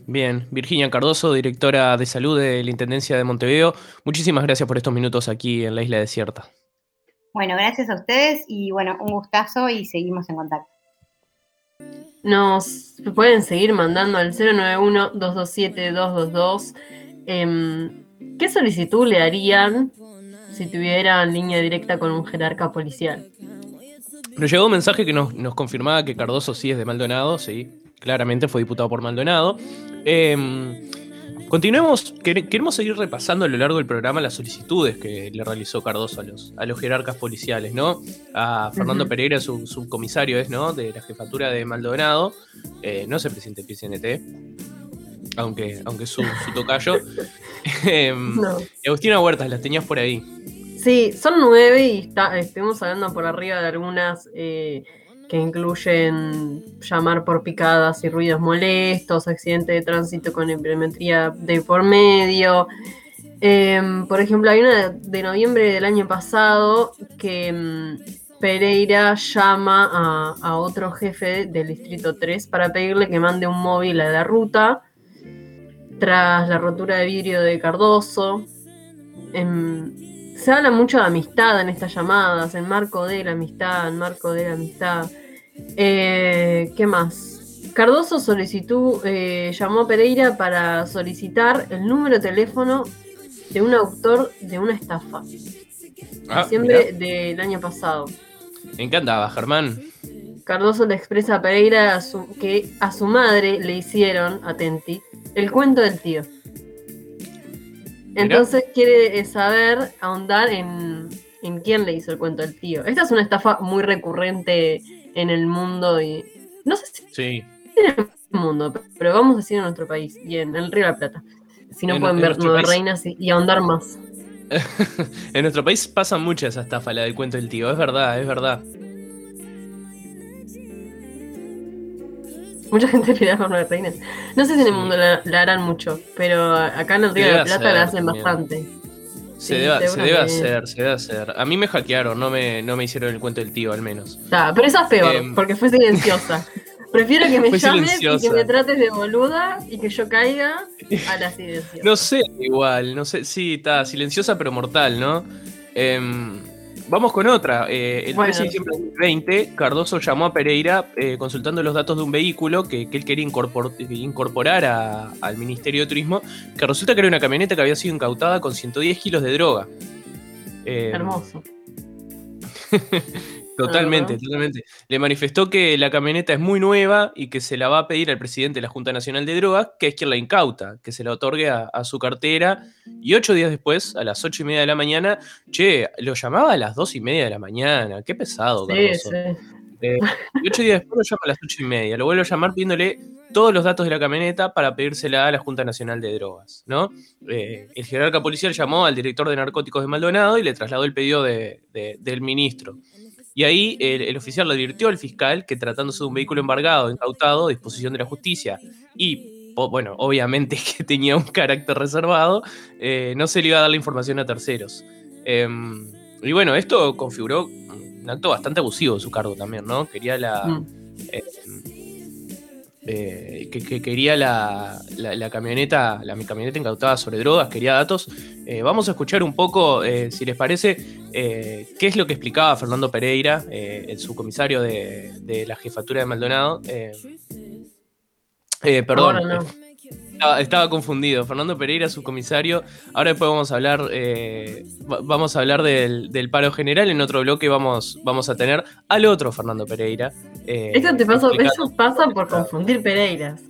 Bien, Virginia Cardoso, directora de salud de la Intendencia de Montevideo, muchísimas gracias por estos minutos aquí en la isla desierta. Bueno, gracias a ustedes y bueno, un gustazo y seguimos en contacto. Nos pueden seguir mandando al 091-227-222. Em, ¿Qué solicitud le harían si tuvieran línea directa con un jerarca policial? Nos llegó un mensaje que nos, nos confirmaba que Cardoso sí es de Maldonado, sí, claramente fue diputado por Maldonado. Em, continuemos, queremos seguir repasando a lo largo del programa las solicitudes que le realizó Cardoso a los, a los jerarcas policiales, ¿no? A Fernando Pereira, su subcomisario es, ¿no? De la jefatura de Maldonado, eh, no se presidente del PCNT, aunque, aunque es su, tocayo. Em, y Agustina Huertas, las tenías por ahí. Sí, son nueve y está, estuvimos hablando por arriba de algunas eh, que incluyen llamar por picadas y ruidos molestos, accidente de tránsito con implementría de por medio. Em, por ejemplo, hay una de noviembre del año pasado que em, Pereira llama a, otro jefe del Distrito 3 para pedirle que mande un móvil a la ruta tras la rotura de vidrio de Cardoso. Em, se habla mucho de amistad en estas llamadas, en marco de la amistad, en marco de la amistad. Eh, ¿Qué más? Cardoso solicitó, eh, llamó a Pereira para solicitar el número de teléfono de un autor de una estafa. Ah, diciembre del año pasado. ¿En qué andaba, Germán? Cardoso le expresa a Pereira que a su madre le hicieron, atenti, el cuento del tío. Entonces quiere saber, ahondar en, en quién le hizo el cuento del tío. Esta es una estafa muy recurrente en el mundo y. No sé si. Sí. En el mundo, pero vamos a decir en nuestro país y en el Río de la Plata. si no pueden ver Nueve Reinas y, ahondar más. en nuestro país pasa mucha esa estafa, la del cuento del tío, es verdad, es verdad. Mucha gente le da por Nueve Reinas. No sé si en el mundo la, harán mucho, pero acá en el Río de la Plata la hacen bastante. Se, debe, hacer, se debe hacer. A mí me hackearon, no me, no me hicieron el cuento del tío al menos. pero esa es peor, em, porque fue silenciosa. Prefiero que me llames y que me trates de boluda y que yo caiga a la silenciosa. No sé, igual, no sé, sí, está silenciosa pero mortal, ¿no? Eh, Vamos con otra. Eh, el 13 de diciembre de 2020, Cardoso llamó a Pereira eh, consultando los datos de un vehículo que, él quería incorporar al Ministerio de Turismo, que resulta que era una camioneta que había sido incautada con 110 kilos de droga. Eh, Hermoso. Totalmente, totalmente. Le manifestó que la camioneta es muy nueva y que se la va a pedir al presidente de la Junta Nacional de Drogas, que es quien la incauta, que se la otorgue a, su cartera. Y ocho días después, a las ocho y media de la mañana, che, lo llamaba a las dos y media de la mañana. Qué pesado, Cardoso. Eh, y ocho días después lo llama a las ocho y media. Lo vuelvo a llamar pidiéndole todos los datos de la camioneta para pedírsela a la Junta Nacional de Drogas, ¿no? Eh, el jerarca policial llamó al director de narcóticos de Maldonado y le trasladó el pedido del ministro. Y ahí el, oficial le advirtió al fiscal que tratándose de un vehículo embargado, incautado, a disposición de la justicia, y bueno, obviamente que tenía un carácter reservado, eh, no se le iba a dar la información a terceros. Em, y bueno, esto configuró un acto bastante abusivo de su cargo también, ¿no? Quería la... Mm. Em, eh, que, quería la, camioneta, la camioneta incautada sobre drogas, quería datos. Eh, vamos a escuchar un poco, eh, si les parece, qué es lo que explicaba Fernando Pereira, el subcomisario de, de, la jefatura de Maldonado. perdón. Estaba, confundido. Fernando Pereira, su comisario. Ahora después vamos a hablar, eh, vamos a hablar del, paro general. En otro bloque vamos, vamos a tener al otro Fernando Pereira. Eh, eso, te pasa, eso pasa por confundir Pereiras.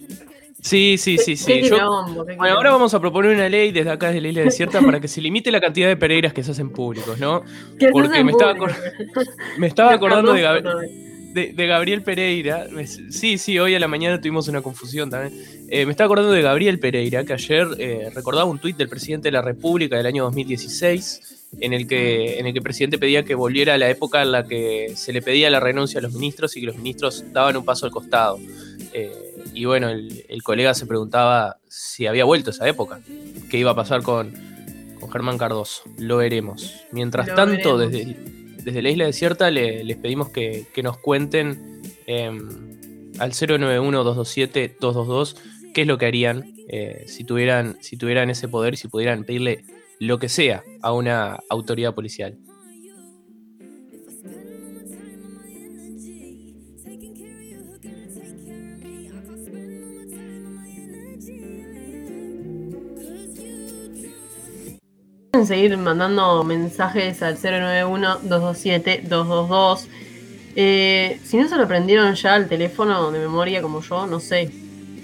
Sí, sí, sí, sí. bueno, ahora vamos a proponer una ley desde acá, desde la isla desierta, para que se limite la cantidad de Pereiras que se hacen públicos, ¿no? Porque me estaba, me estaba acordando de Gabriel de, Gabriel Pereira. Sí, sí, hoy a la mañana tuvimos una confusión también. Eh, me estaba acordando de Gabriel Pereira, que ayer eh, recordaba un tuit del presidente de la República del año 2016, en el, que, en el que el presidente pedía que volviera a la época en la que se le pedía la renuncia a los ministros y que los ministros daban un paso al costado. Eh, y bueno, el, colega se preguntaba si había vuelto esa época, qué iba a pasar con, con Germán Cardoso. Lo veremos. Mientras tanto, desde desde la isla desierta les pedimos que, nos cuenten em, al 091-227-222 qué es lo que harían eh, si, tuvieran, si tuvieran ese poder y si pudieran pedirle lo que sea a una autoridad policial. Seguir mandando mensajes al 091-227-222. Eh, si no se lo prendieron ya al teléfono de memoria como yo, no sé.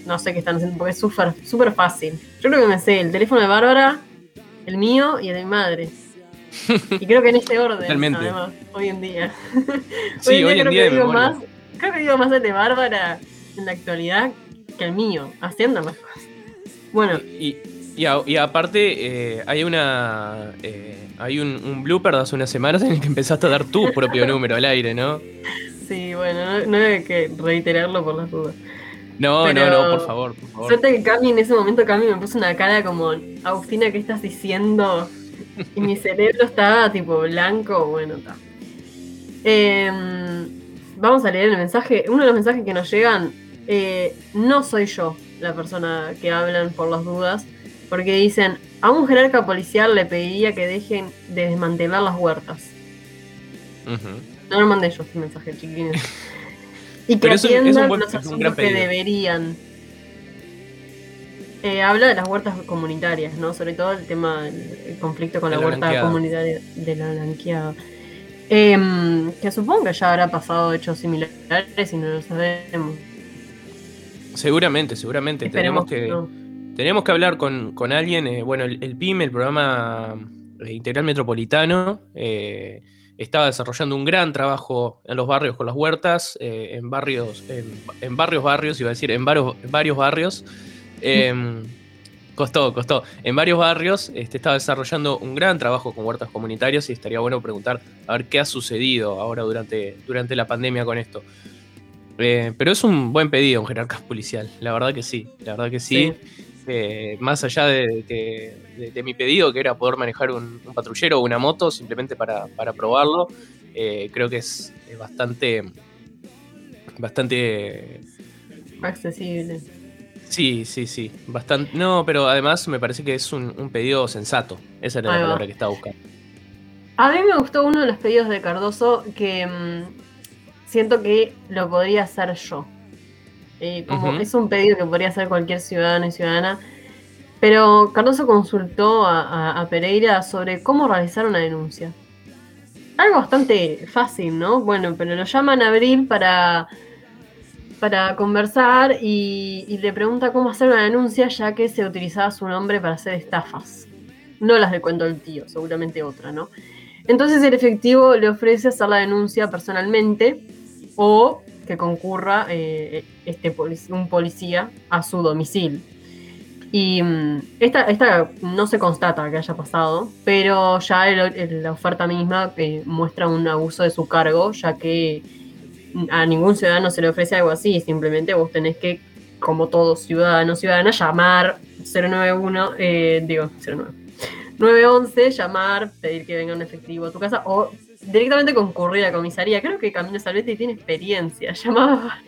No sé qué están haciendo porque es súper super fácil. Yo creo que me sé el teléfono de Bárbara, el mío y el de mi madre. Y creo que en este orden, además, hoy en día. Sí, hoy en día, creo, que digo más, creo que digo más el de Bárbara en la actualidad que el mío, haciendo más cosas. Bueno. Y, y, aparte, eh, hay una. Eh, hay un, blooper de hace unas semanas en el que empezaste a dar tu propio número al aire, ¿no? Sí, bueno, no, hay que reiterarlo por las dudas. No, no, no, por favor, por favor. Suerte que Cami en ese momento Cami me puso una cara como, Agustina, ¿qué estás diciendo? Y mi cerebro estaba tipo blanco, bueno, está. Em, vamos a leer el mensaje. Uno de los mensajes que nos llegan, eh, no soy yo la persona que hablan por las dudas. Porque dicen, a un jerarca policial le pediría que dejen de desmantelar las huertas. No lo mandé yo este mensaje, chiquilines. y que atiendan los asuntos que deberían. Eh, habla de las huertas comunitarias, ¿no? Sobre todo el tema del conflicto con la, huerta comunitaria de la blanqueada. Em, que supongo que ya habrá pasado hechos similares y no lo sabemos. Seguramente, seguramente. Tenemos que, tenemos que hablar con, alguien, eh, bueno, el, PYME, el programa eh, Integral Metropolitano, eh, estaba desarrollando un gran trabajo en los barrios con las huertas, en barrios, en, varios barrios, iba a decir, en varios, varios barrios. Em, Costó, costó. En varios barrios este, estaba desarrollando un gran trabajo con huertas comunitarias y estaría bueno preguntar a ver qué ha sucedido ahora durante, durante la pandemia con esto. Pero es un buen pedido, un jerarca policial. La verdad que sí, la verdad que sí. Eh, más allá de, mi pedido, que era poder manejar un, patrullero o una moto simplemente para, probarlo, eh, creo que es, bastante. bastante. accesible. Sí, sí, sí. Bastante. No, pero además me parece que es un, pedido sensato. Esa era la palabra que estaba buscando. A mí me gustó uno de los pedidos de Cardoso que mm, siento que lo podría hacer yo. Eh, como es un pedido que podría hacer cualquier ciudadano y ciudadana. Pero Cardoso consultó a, Pereira sobre cómo realizar una denuncia. Algo bastante fácil, ¿no? Bueno, pero lo llaman a Abril para, para conversar y, le pregunta cómo hacer una denuncia, ya que se utilizaba su nombre para hacer estafas. No las de cuento del tío, seguramente otra, ¿no? Entonces el efectivo le ofrece hacer la denuncia personalmente o que concurra eh, este un policía a su domicilio. Y mm, esta, esta, no se constata que haya pasado, pero ya la oferta misma eh, muestra un abuso de su cargo, ya que a ningún ciudadano se le ofrece algo así, simplemente vos tenés que, como todo ciudadano ciudadana, llamar 091, eh, digo, 09, 911, llamar, pedir que venga un efectivo a tu casa o directamente concurrir a la comisaría. Creo que Camino Salvetti tiene experiencia. Llamaba,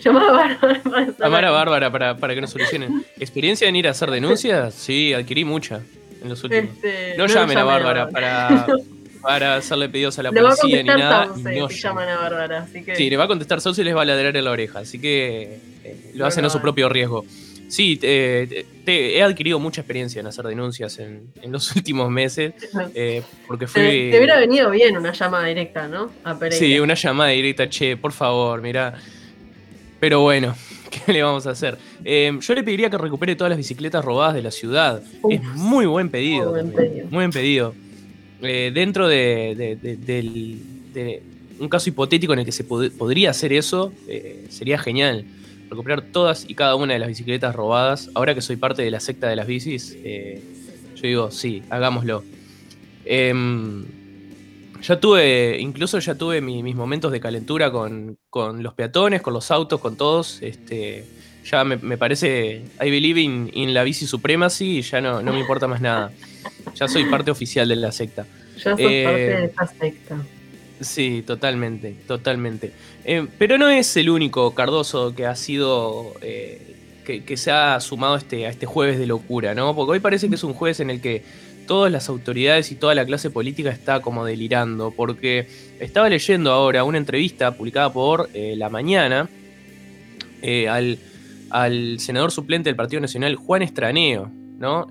llamaba a Bárbara. Para Llamar a Bárbara para, para, que nos solucionen. ¿Experiencia en ir a hacer denuncias? Sí, adquirí mucha en los últimos. Este, no, llamen a Bárbara, para, para hacerle pedidos a la policía ni nada. no llaman a Bárbara, así que... Sí, le va a contestar Sauce y les va a ladrar en la oreja, así que eh, lo hacen a su propio riesgo. Sí, he adquirido mucha experiencia en hacer denuncias en, los últimos meses. Eh, porque fue. Te, hubiera venido bien una llamada directa, ¿no? sí, una llamada directa, che, por favor, mira. Pero bueno, ¿qué le vamos a hacer? Eh, yo le pediría que recupere todas las bicicletas robadas de la ciudad. es muy buen pedido. Muy buen pedido. Muy buen pedido. Eh, dentro de, un caso hipotético en el que se podría hacer eso, sería genial recuperar todas y cada una de las bicicletas robadas. Ahora que soy parte de la secta de las bicis, eh, yo digo, sí, hagámoslo. Em, ya tuve, incluso ya tuve mis momentos de calentura con, los peatones, con los autos, con todos. Este, ya me, parece, I believe in, la bici supremacy y ya no, no me importa más nada. Ya soy parte oficial de la secta. Ya sos parte de eh, esa secta. Sí, totalmente, totalmente. Eh, pero no es el único Cardoso que ha sido. Eh, que, se ha sumado este, a este jueves de locura, ¿no? Porque hoy parece que es un jueves en el que todas las autoridades y toda la clase política está como delirando. Porque estaba leyendo ahora una entrevista publicada por eh, La Mañana al, al, senador suplente del Partido Nacional, Juan Estraneo, ¿no?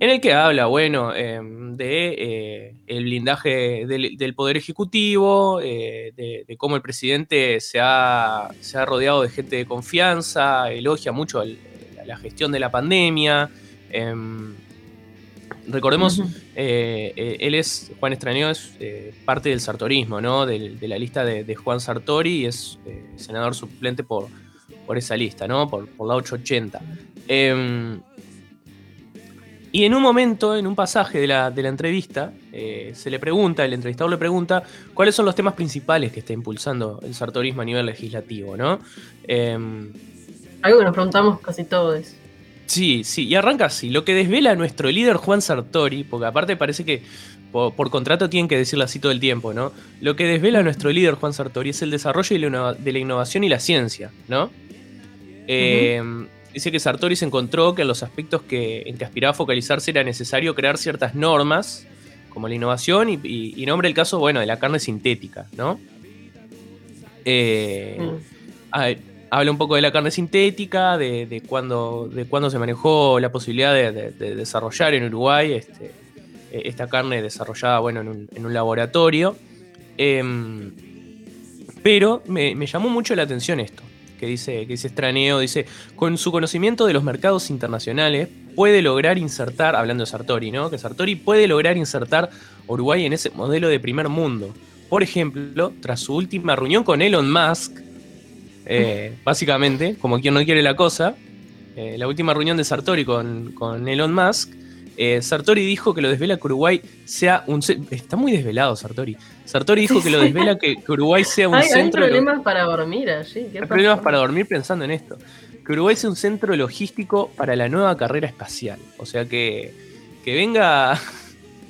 En el que habla, bueno, em, de eh, el blindaje del, Poder Ejecutivo, eh, de, cómo el presidente se ha, se ha, rodeado de gente de confianza, elogia mucho la gestión de la pandemia. Em, recordemos, eh, él es, Juan Estraneo es parte del sartorismo, ¿no? De, la lista de, Juan Sartori y es senador suplente por, por esa lista, ¿no? Por, por la 880. Y en un momento, en un pasaje de la, entrevista, eh, se le pregunta, el entrevistador le pregunta, cuáles son los temas principales que está impulsando el sartorismo a nivel legislativo, ¿no? Em, Algo que nos preguntamos casi todos. Sí, sí, y arranca así. Lo que desvela nuestro líder Juan Sartori, porque aparte parece que por, contrato tienen que decirlo así todo el tiempo, ¿no? Lo que desvela nuestro líder Juan Sartori es el desarrollo de la, innovación y la ciencia, ¿no? Dice que Sartori se encontró que en los aspectos que, en que aspiraba a focalizarse era necesario crear ciertas normas, como la innovación, y, y, nombra el caso, bueno, de la carne sintética, ¿no? Eh, mm. habla un poco de la carne sintética, de, de cuando, de cuando se manejó la posibilidad de, desarrollar en Uruguay este, esta carne desarrollada, bueno, en un, laboratorio. Em, pero me, me llamó mucho la atención esto que dice, que dice Estraneo, dice, con su conocimiento de los mercados internacionales, puede lograr insertar, hablando de Sartori, ¿no? Que Sartori puede lograr insertar Uruguay en ese modelo de primer mundo. Por ejemplo, tras su última reunión con Elon Musk, eh, básicamente, como quien no quiere la cosa, eh, la última reunión de Sartori con, con Elon Musk, eh, Sartori dijo que lo desvela que Uruguay sea un... Está muy desvelado Sartori. Sartori dijo que lo desvela que, Uruguay sea un centro... Hay problemas para dormir allí. Hay problemas para dormir pensando en esto. Que Uruguay sea un centro logístico para la nueva carrera espacial. O sea que, que venga...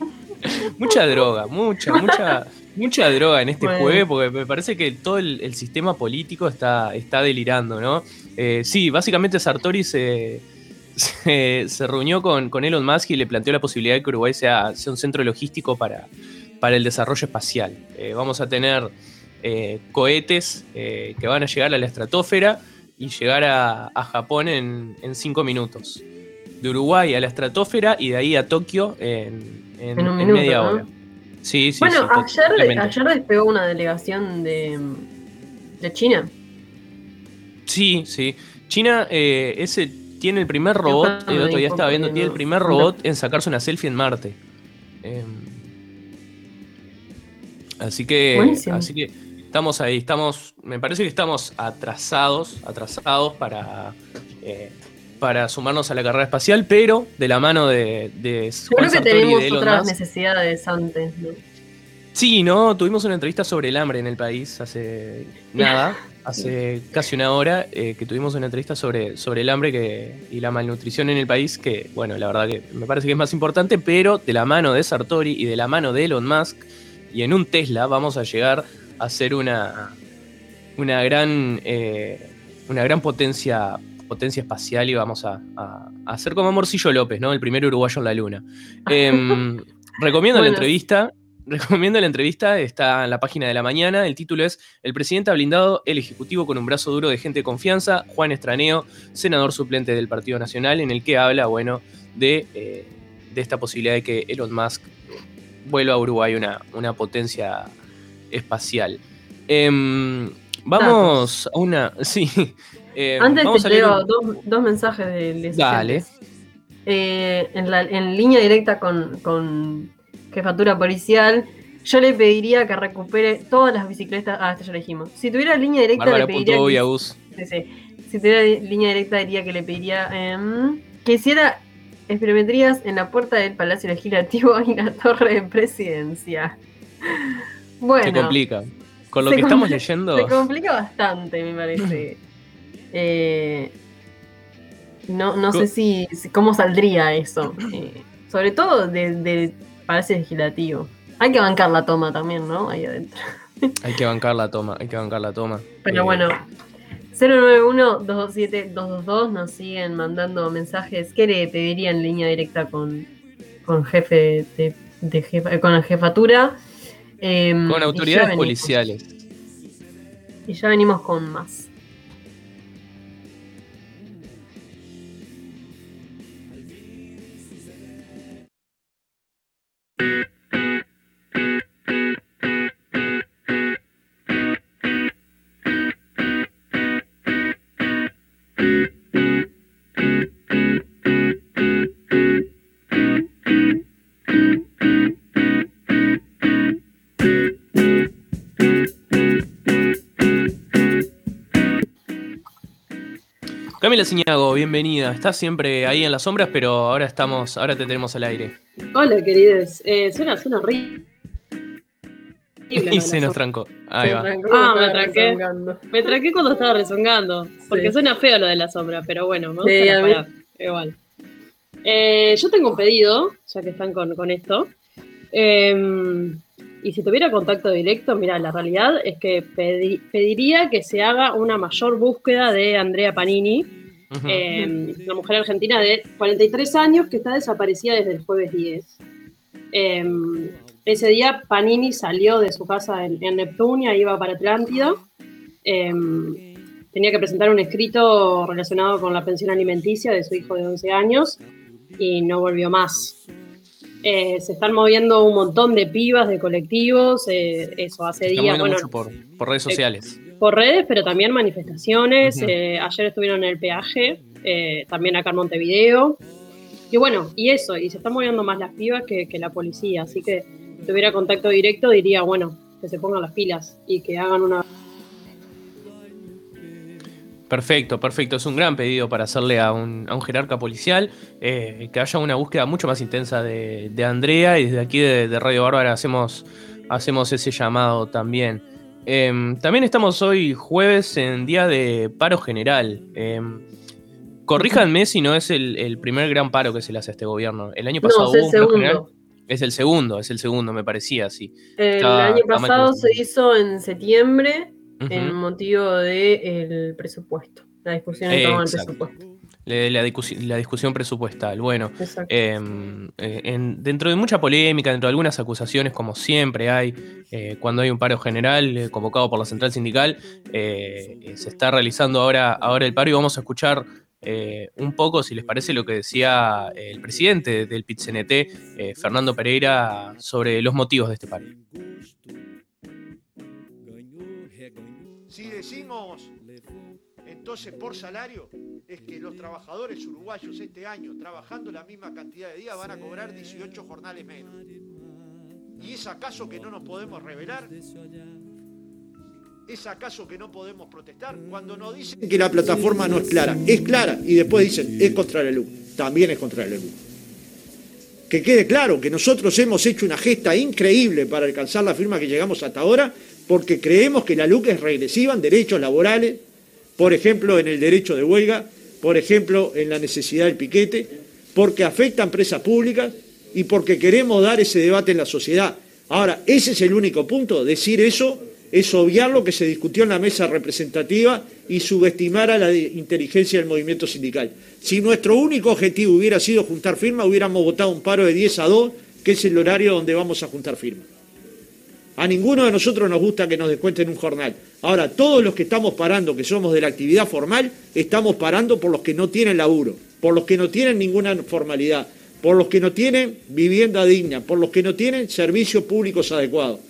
mucha droga, mucha, mucha... Mucha droga en este juego, porque me parece que todo el, sistema político está, está delirando, ¿no? Eh, sí, básicamente Sartori se, se, reunió con, con, Elon Musk y le planteó la posibilidad de que Uruguay sea, sea un centro logístico para, para el desarrollo espacial. Eh, vamos a tener eh, cohetes que van a llegar a la estratosfera y llegar a, Japón en, cinco minutos. De Uruguay a la estratosfera y de ahí a Tokio en, media hora. Sí, sí, bueno, ayer, ayer, despegó una delegación de, de China. Sí, sí. China eh, tiene el primer robot, el otro día estaba viendo, tiene el primer robot en sacarse una selfie en Marte. Em, así que, así que estamos ahí, estamos, me parece que estamos atrasados, atrasados para, eh, para sumarnos a la carrera espacial, pero de la mano de, de Creo que tenemos otras necesidades antes, ¿no? Sí, ¿no? Tuvimos una entrevista sobre el hambre en el país hace nada, hace casi una hora, eh, que tuvimos una entrevista sobre, sobre el hambre que, y la malnutrición en el país, que, bueno, la verdad que me parece que es más importante, pero de la mano de Sartori y de la mano de Elon Musk, y en un Tesla vamos a llegar a ser una, una gran, eh, una gran potencia, potencia espacial y vamos a, a, ser como Morcillo López, ¿no? El primer uruguayo en la luna. Em, recomiendo la entrevista recomiendo la entrevista, está en la página de la mañana. El título es El presidente ha blindado el Ejecutivo con un brazo duro de gente de confianza, Juan Estraneo, senador suplente del Partido Nacional, en el que habla, bueno, de, eh, esta posibilidad de que Elon Musk vuelva a Uruguay una, una potencia espacial. Em, vamos a una. Sí. Em, Antes te leo dos, mensajes de Dale. Eh, en, la, en, línea directa con, con jefatura policial, yo le pediría que recupere todas las bicicletas. Ah, esto ya lo dijimos. Si tuviera línea directa, le pediría. Si tuviera línea directa, diría que le pediría em, que hiciera experimentrías en la puerta del Palacio Legislativo y la Torre de Presidencia. Bueno. Se complica. Con lo que estamos leyendo. Se complica bastante, me parece. Eh, no, no sé si, cómo saldría eso. Eh, sobre todo de parece legislativo. Hay que bancar la toma también, ¿no? Ahí adentro. Hay que bancar la toma, hay que bancar la toma. Pero eh, bueno, 091-227-222 nos siguen mandando mensajes. ¿Qué le pediría en línea directa con, con jefe de, jefa, con la jefatura? Em, con autoridades policiales. Y ya venimos con más. Thank you. Ciñago, bienvenida. Estás siempre ahí en las sombras, pero ahora estamos, ahora te tenemos al aire. Hola, queridos. Eh, suena, suena horrible. Y se nos trancó. Ahí va. Ah, me tranqué. Me tranqué cuando estaba rezongando. Porque suena feo lo de la sombra, pero bueno, me gusta Igual. Eh, yo tengo un pedido, ya que están con, esto. Em, y si tuviera contacto directo, mira, la realidad es que pediría que se haga una mayor búsqueda de Andrea Panini, em, una mujer argentina de 43 años que está desaparecida desde el jueves 10. Em, ese día Panini salió de su casa en, Neptunia, iba para Atlántida. Em, tenía que presentar un escrito relacionado con la pensión alimenticia de su hijo de 11 años y no volvió más. Eh, se están moviendo un montón de pibas, de colectivos, eh, eso hace días. Bueno, por, redes eh, sociales. por redes, pero también manifestaciones. ayer estuvieron en el peaje, también acá en Montevideo. Y bueno, y eso, y se están moviendo más las pibas que, que la policía. Así que si tuviera contacto directo, diría, bueno, que se pongan las pilas y que hagan una Perfecto, perfecto. Es un gran pedido para hacerle a un, jerarca policial eh, que haya una búsqueda mucho más intensa de, Andrea y desde aquí de, Radio Bárbara hacemos, hacemos ese llamado también. Em, también estamos hoy jueves en día de paro general. Em, corríjanme si no es el, primer gran paro que se le hace a este gobierno. El año pasado no, es el segundo. Es el segundo, es el segundo, me parecía así. El año pasado se hizo en septiembre en motivo del presupuesto, la discusión en torno al presupuesto. La, discusión presupuestal. Bueno, em, eh, dentro de mucha polémica, dentro de algunas acusaciones, como siempre hay eh, cuando hay un paro general eh, convocado por la central sindical, se está realizando ahora, ahora el paro y vamos a escuchar un poco, si les parece, lo que decía el presidente del PIT-CNT, Fernando Pereira, sobre los motivos de este paro. Decimos entonces por salario, es que los trabajadores uruguayos este año, trabajando la misma cantidad de días, van a cobrar 18 jornales menos. ¿Y es acaso que no nos podemos revelar? ¿Es acaso que no podemos protestar? Cuando nos dicen que la plataforma no es clara, es clara, y después dicen, es contra la luz, también es contra la luz. Que quede claro que nosotros hemos hecho una gesta increíble para alcanzar la firma que llegamos hasta ahora porque creemos que la LUC es regresiva en derechos laborales, por ejemplo, en el derecho de huelga, por ejemplo, en la necesidad del piquete, porque afecta a empresas públicas y porque queremos dar ese debate en la sociedad. Ahora, ese es el único punto, decir eso es obviar lo que se discutió en la mesa representativa y subestimar a la inteligencia del movimiento sindical. Si nuestro único objetivo hubiera sido juntar firmas, hubiéramos votado un paro de 10 a 2, que es el horario donde vamos a juntar firmas. A ninguno de nosotros nos gusta que nos descuenten un jornal. Ahora, todos los que estamos parando, que somos de la actividad formal, estamos parando por los que no tienen laburo, por los que no tienen ninguna formalidad, por los que no tienen vivienda digna, por los que no tienen servicios públicos adecuados.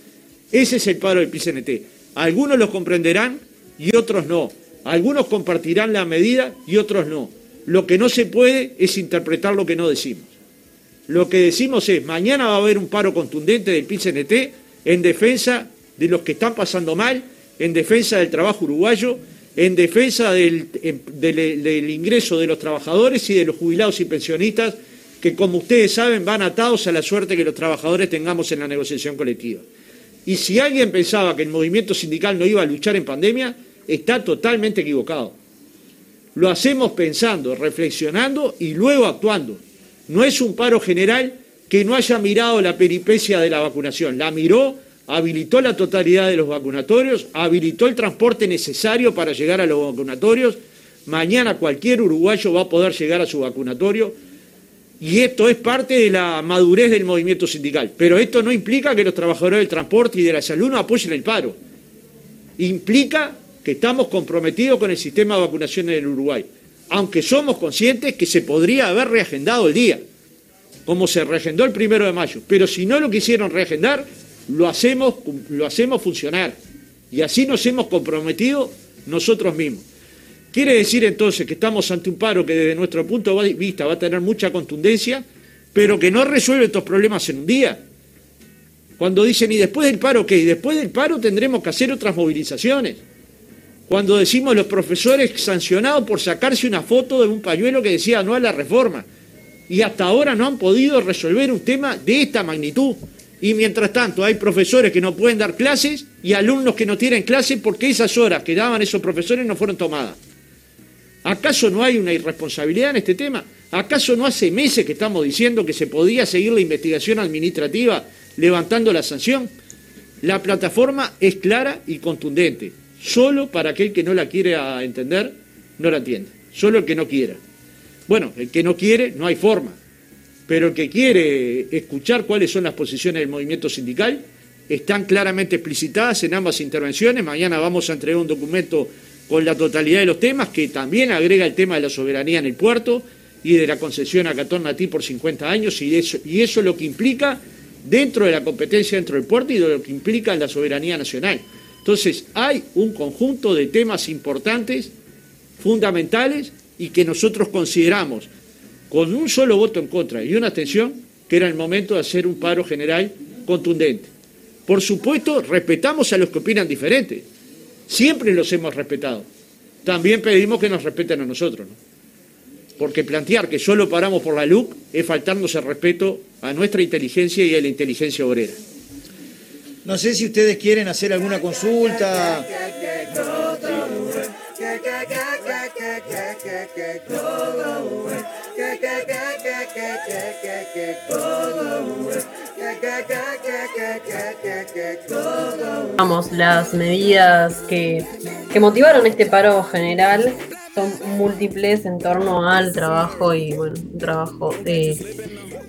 Ese es el paro del PCNT. Algunos lo comprenderán y otros no. Algunos compartirán la medida y otros no. Lo que no se puede es interpretar lo que no decimos. Lo que decimos es, mañana va a haber un paro contundente del PCNT en defensa de los que están pasando mal, en defensa del trabajo uruguayo, en defensa del, del, ingreso de los trabajadores y de los jubilados y pensionistas, que como ustedes saben van atados a la suerte que los trabajadores tengamos en la negociación colectiva. Y si alguien pensaba que el movimiento sindical no iba a luchar en pandemia, está totalmente equivocado. Lo hacemos pensando, reflexionando y luego actuando. No es un paro general que no haya mirado la peripecia de la vacunación. La miró, habilitó la totalidad de los vacunatorios, habilitó el transporte necesario para llegar a los vacunatorios. Mañana cualquier uruguayo va a poder llegar a su vacunatorio. Y esto es parte de la madurez del movimiento sindical. Pero esto no implica que los trabajadores del transporte y de la salud no apoyen el paro. Implica que estamos comprometidos con el sistema de vacunación en el Uruguay. Aunque somos conscientes que se podría haber reagendado el día como se reagendó el primero de mayo. Pero si no lo quisieron reagendar, lo hacemos, lo hacemos funcionar. Y así nos hemos comprometido nosotros mismos. Quiere decir entonces que estamos ante un paro que desde nuestro punto de vista va a tener mucha contundencia, pero que no resuelve estos problemas en un día. Cuando dicen, ¿y después del paro qué? Y después del paro tendremos que hacer otras movilizaciones. Cuando decimos los profesores sancionados por sacarse una foto de un pañuelo que decía no a la reforma y hasta ahora no han podido resolver un tema de esta magnitud. Y mientras tanto hay profesores que no pueden dar clases y alumnos que no tienen clases porque esas horas que daban esos profesores no fueron tomadas. ¿Acaso no hay una irresponsabilidad en este tema? ¿Acaso no hace meses que estamos diciendo que se podía seguir la investigación administrativa levantando la sanción? La plataforma es clara y contundente. Solo para aquel que no la quiere entender, no la entiende. Solo el que no quiera. Bueno, el que no quiere, no hay forma. Pero el que quiere escuchar cuáles son las posiciones del movimiento sindical, están claramente explicitadas en ambas intervenciones. Mañana vamos a entregar un documento con la totalidad de los temas, que también agrega el tema de la soberanía en el puerto y de la concesión a Catón Natí por 50 años, y eso, y eso es lo que implica dentro de la competencia dentro del puerto y de lo que implica la soberanía nacional. Entonces, hay un conjunto de temas importantes, fundamentales, y que nosotros consideramos con un solo voto en contra y una abstención que era el momento de hacer un paro general contundente. Por supuesto, respetamos a los que opinan diferente. Siempre los hemos respetado. también pedimos que nos respeten a nosotros. Porque plantear que solo paramos por la LUC es faltarnos el respeto a nuestra inteligencia y a la inteligencia obrera. No sé si ustedes quieren hacer alguna consulta. Vamos, las medidas que, motivaron este paro general son múltiples en torno al trabajo y bueno, un trabajo eh,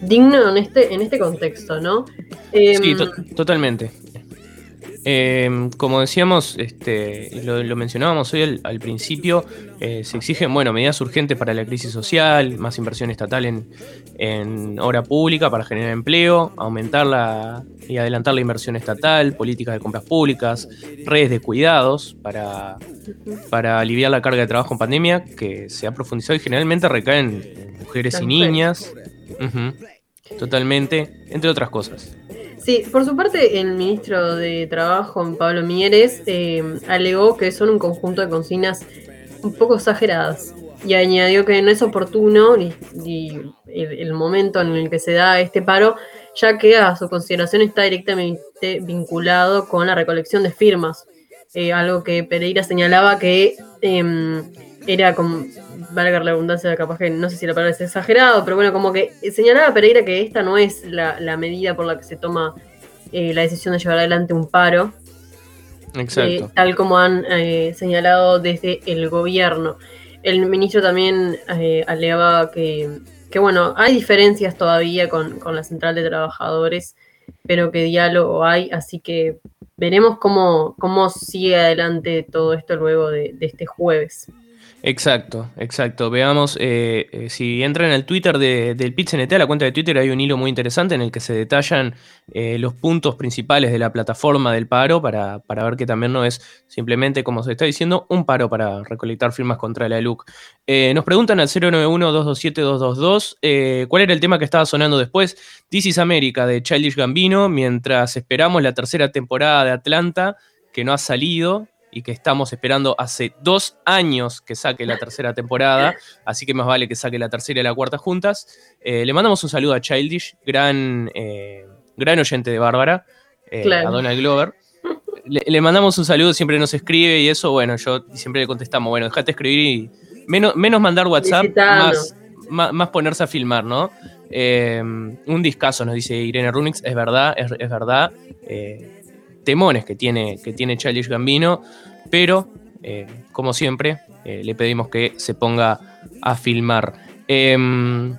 digno en este, en este contexto, ¿no? sí, em, totalmente. Em, como decíamos, este, lo, mencionábamos hoy al, principio, eh, se exigen bueno, medidas urgentes para la crisis social, más inversión estatal en, en obra pública para generar empleo, aumentar la, y adelantar la inversión estatal, políticas de compras públicas, redes de cuidados para, para aliviar la carga de trabajo en pandemia, que se ha profundizado y generalmente recaen en mujeres y niñas. Totalmente, entre otras cosas. Sí, por su parte, el ministro de Trabajo, Pablo Mieres, eh, alegó que son un conjunto de consignas un poco exageradas y añadió que no es oportuno ni, el, momento en el que se da este paro, ya que a su consideración está directamente vinculado con la recolección de firmas, eh, algo que Pereira señalaba que em, era como, valga la abundancia, capaz que no sé si la palabra es exagerado, pero bueno, como que señalaba Pereira que esta no es la, medida por la que se toma eh, la decisión de llevar adelante un paro. Exacto. Eh, tal como han eh, señalado desde el gobierno. El ministro también alegaba que, que, bueno, hay diferencias todavía con, la central de trabajadores, pero que diálogo hay, así que veremos cómo, cómo sigue adelante todo esto luego de este jueves. Exacto, exacto. Veamos, eh, eh, si entran en el Twitter de, del PitCNT, a la cuenta de Twitter, hay un hilo muy interesante en el que se detallan eh, los puntos principales de la plataforma del paro para, para, ver que también no es simplemente, como se está diciendo, un paro para recolectar firmas contra la LUC. nos preguntan al 091-227-222 cuál era el tema que estaba sonando después. This is America de Childish Gambino, mientras esperamos la tercera temporada de Atlanta, que no ha salido y que estamos esperando hace dos años que saque la tercera temporada, así que más vale que saque la tercera y la cuarta juntas. Eh, le mandamos un saludo a Childish, gran, eh, gran oyente de Bárbara, eh, a Donald Glover. Le, mandamos un saludo, siempre nos escribe y eso, bueno, yo siempre le contestamos, bueno, dejate escribir y menos, menos mandar WhatsApp, más, más, ponerse a filmar, ¿no? un discazo, nos dice Irene Runix, es verdad, es, es verdad temones que tiene, que tiene Childish Gambino, pero eh, como siempre, eh, le pedimos que se ponga a filmar. Em,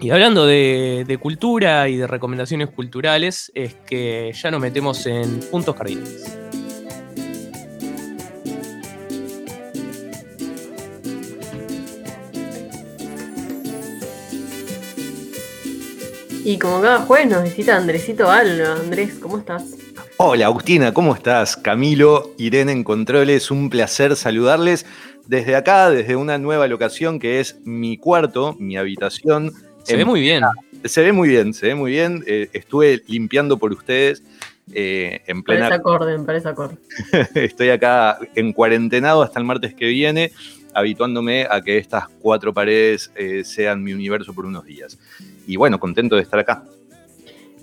y hablando de, cultura y de recomendaciones culturales, es que ya nos metemos en puntos cardinales. Y como cada jueves nos visita Andresito Alba. Andrés, ¿cómo estás? Hola Agustina, ¿cómo estás? Camilo, Irene en Controles, un placer saludarles desde acá, desde una nueva locación que es mi cuarto, mi habitación. Se ve muy bien. Se ve muy bien, se ve muy bien. Eh, estuve limpiando por ustedes eh, en plena... Parece acorde, parece acorde. Estoy acá en cuarentenado hasta el martes que viene, habituándome a que estas cuatro paredes eh, sean mi universo por unos días. Y bueno, contento de estar acá.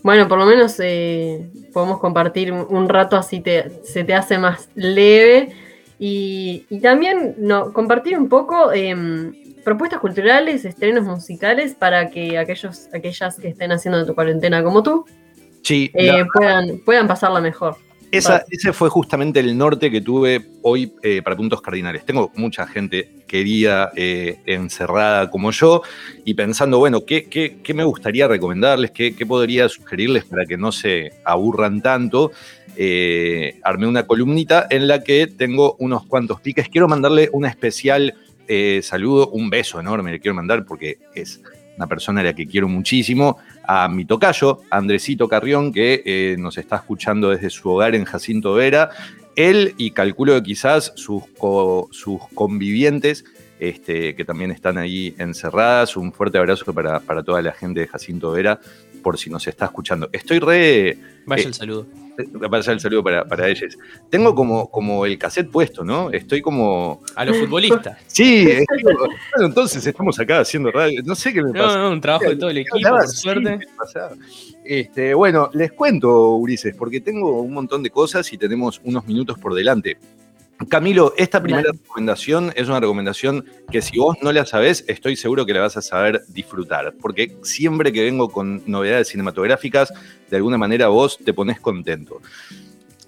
Bueno, por lo menos eh, podemos compartir un rato así te, se te hace más leve. Y, también no, compartir un poco em, propuestas culturales, estrenos musicales para que aquellos, aquellas que estén haciendo tu cuarentena como tú eh, puedan, puedan pasarla mejor ese fue justamente el norte que tuve hoy eh, para puntos cardinales. Tengo mucha gente querida, eh, encerrada como yo, y pensando, bueno, ¿qué, me gustaría recomendarles? ¿Qué, podría sugerirles para que no se aburran tanto? Eh, armé una columnita en la que tengo unos cuantos piques. Quiero mandarle un especial saludo, un beso enorme le quiero mandar porque es una persona a la que quiero muchísimo, a mi tocayo, Andresito Carrión, que eh, nos está escuchando desde su hogar en Jacinto Vera. Él y calculo que quizás sus, sus convivientes, este, que también están ahí encerradas. Un fuerte abrazo para, para toda la gente de Jacinto Vera, por si nos está escuchando. Estoy re. Vaya el saludo. Vaya el saludo para, para ellos. Tengo como, como el cassette puesto, ¿no? Estoy como. A los futbolistas. Sí, bueno, entonces estamos acá haciendo radio. No sé qué me pasa. No, no, un trabajo de todo el equipo, por suerte. Este, bueno, les cuento, Ulises, porque tengo un montón de cosas y tenemos unos minutos por delante. Camilo, esta primera recomendación es una recomendación que si vos no la sabés, estoy seguro que la vas a saber disfrutar, porque siempre que vengo con novedades cinematográficas, de alguna manera vos te pones contento.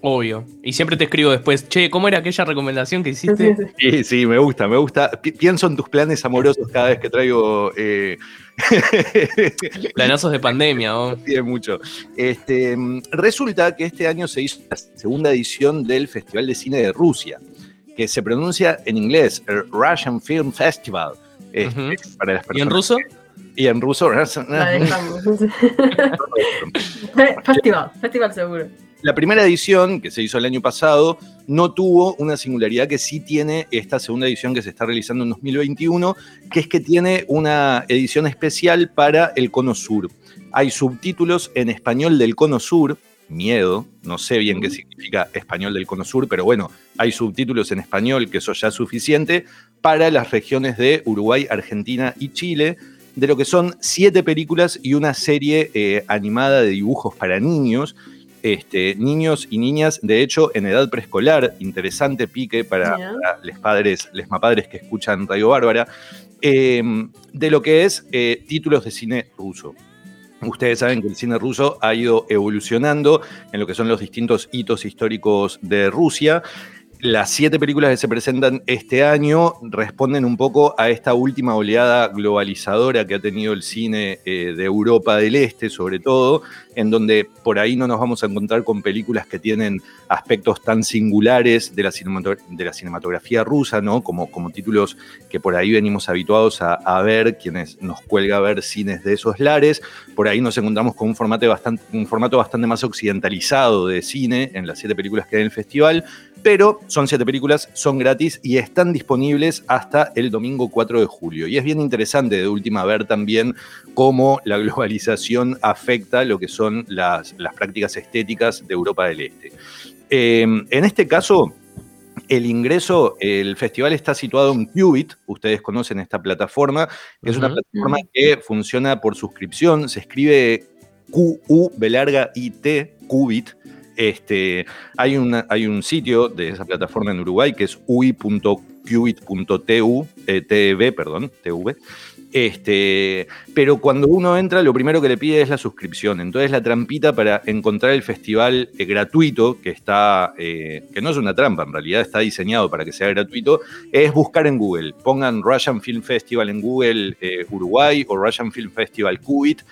Obvio. Y siempre te escribo después, che, ¿cómo era aquella recomendación que hiciste? Sí, sí, me gusta, me gusta. pienso en tus planes amorosos cada vez que traigo... Eh... Planazos de pandemia, ¿no? Sí, mucho. Este, resulta que este año se hizo la segunda edición del Festival de Cine de Rusia, que se pronuncia en inglés, Russian Film Festival. Este, ¿Y en ruso? y en ruso... festival, festival seguro. La primera edición, que se hizo el año pasado, no tuvo una singularidad que sí tiene esta segunda edición que se está realizando en 2021, que es que tiene una edición especial para el Cono Sur. Hay subtítulos en español del Cono Sur, miedo, no sé bien qué significa español del Cono Sur, pero bueno, hay subtítulos en español, que eso ya es suficiente, para las regiones de Uruguay, Argentina y Chile, de lo que son siete películas y una serie eh, animada de dibujos para niños este, niños y niñas, de hecho, en edad preescolar, interesante pique para, los padres, les mapadres que escuchan Radio Bárbara, em, de lo que es eh, títulos de cine ruso. Ustedes saben que el cine ruso ha ido evolucionando en lo que son los distintos hitos históricos de Rusia las siete películas que se presentan este año responden un poco a esta última oleada globalizadora que ha tenido el cine eh, de Europa del Este, sobre todo, en donde por ahí no nos vamos a encontrar con películas que tienen aspectos tan singulares de la, cinematografía rusa, ¿no? Como, como títulos que por ahí venimos habituados a, a, ver, quienes nos cuelga ver cines de esos lares. Por ahí nos encontramos con un formato bastante, un formato bastante más occidentalizado de cine en las siete películas que hay en el festival pero son siete películas, son gratis y están disponibles hasta el domingo 4 de julio. Y es bien interesante de última ver también cómo la globalización afecta lo que son las, prácticas estéticas de Europa del Este. Em, en este caso, el ingreso, el festival está situado en Qubit, ustedes conocen esta plataforma, que es una plataforma que funciona por suscripción, se escribe Q-U, B larga I-T, Qubit, este, hay, hay un sitio de esa plataforma en Uruguay que es ui.qubit.tu, eh, perdón, TV, este, pero cuando uno entra, lo primero que le pide es la suscripción. Entonces la trampita para encontrar el festival eh, gratuito, que está, eh, que no es una trampa, en realidad está diseñado para que sea gratuito, es buscar en Google. Pongan Russian Film Festival en Google eh, Uruguay o Russian Film Festival Cubit,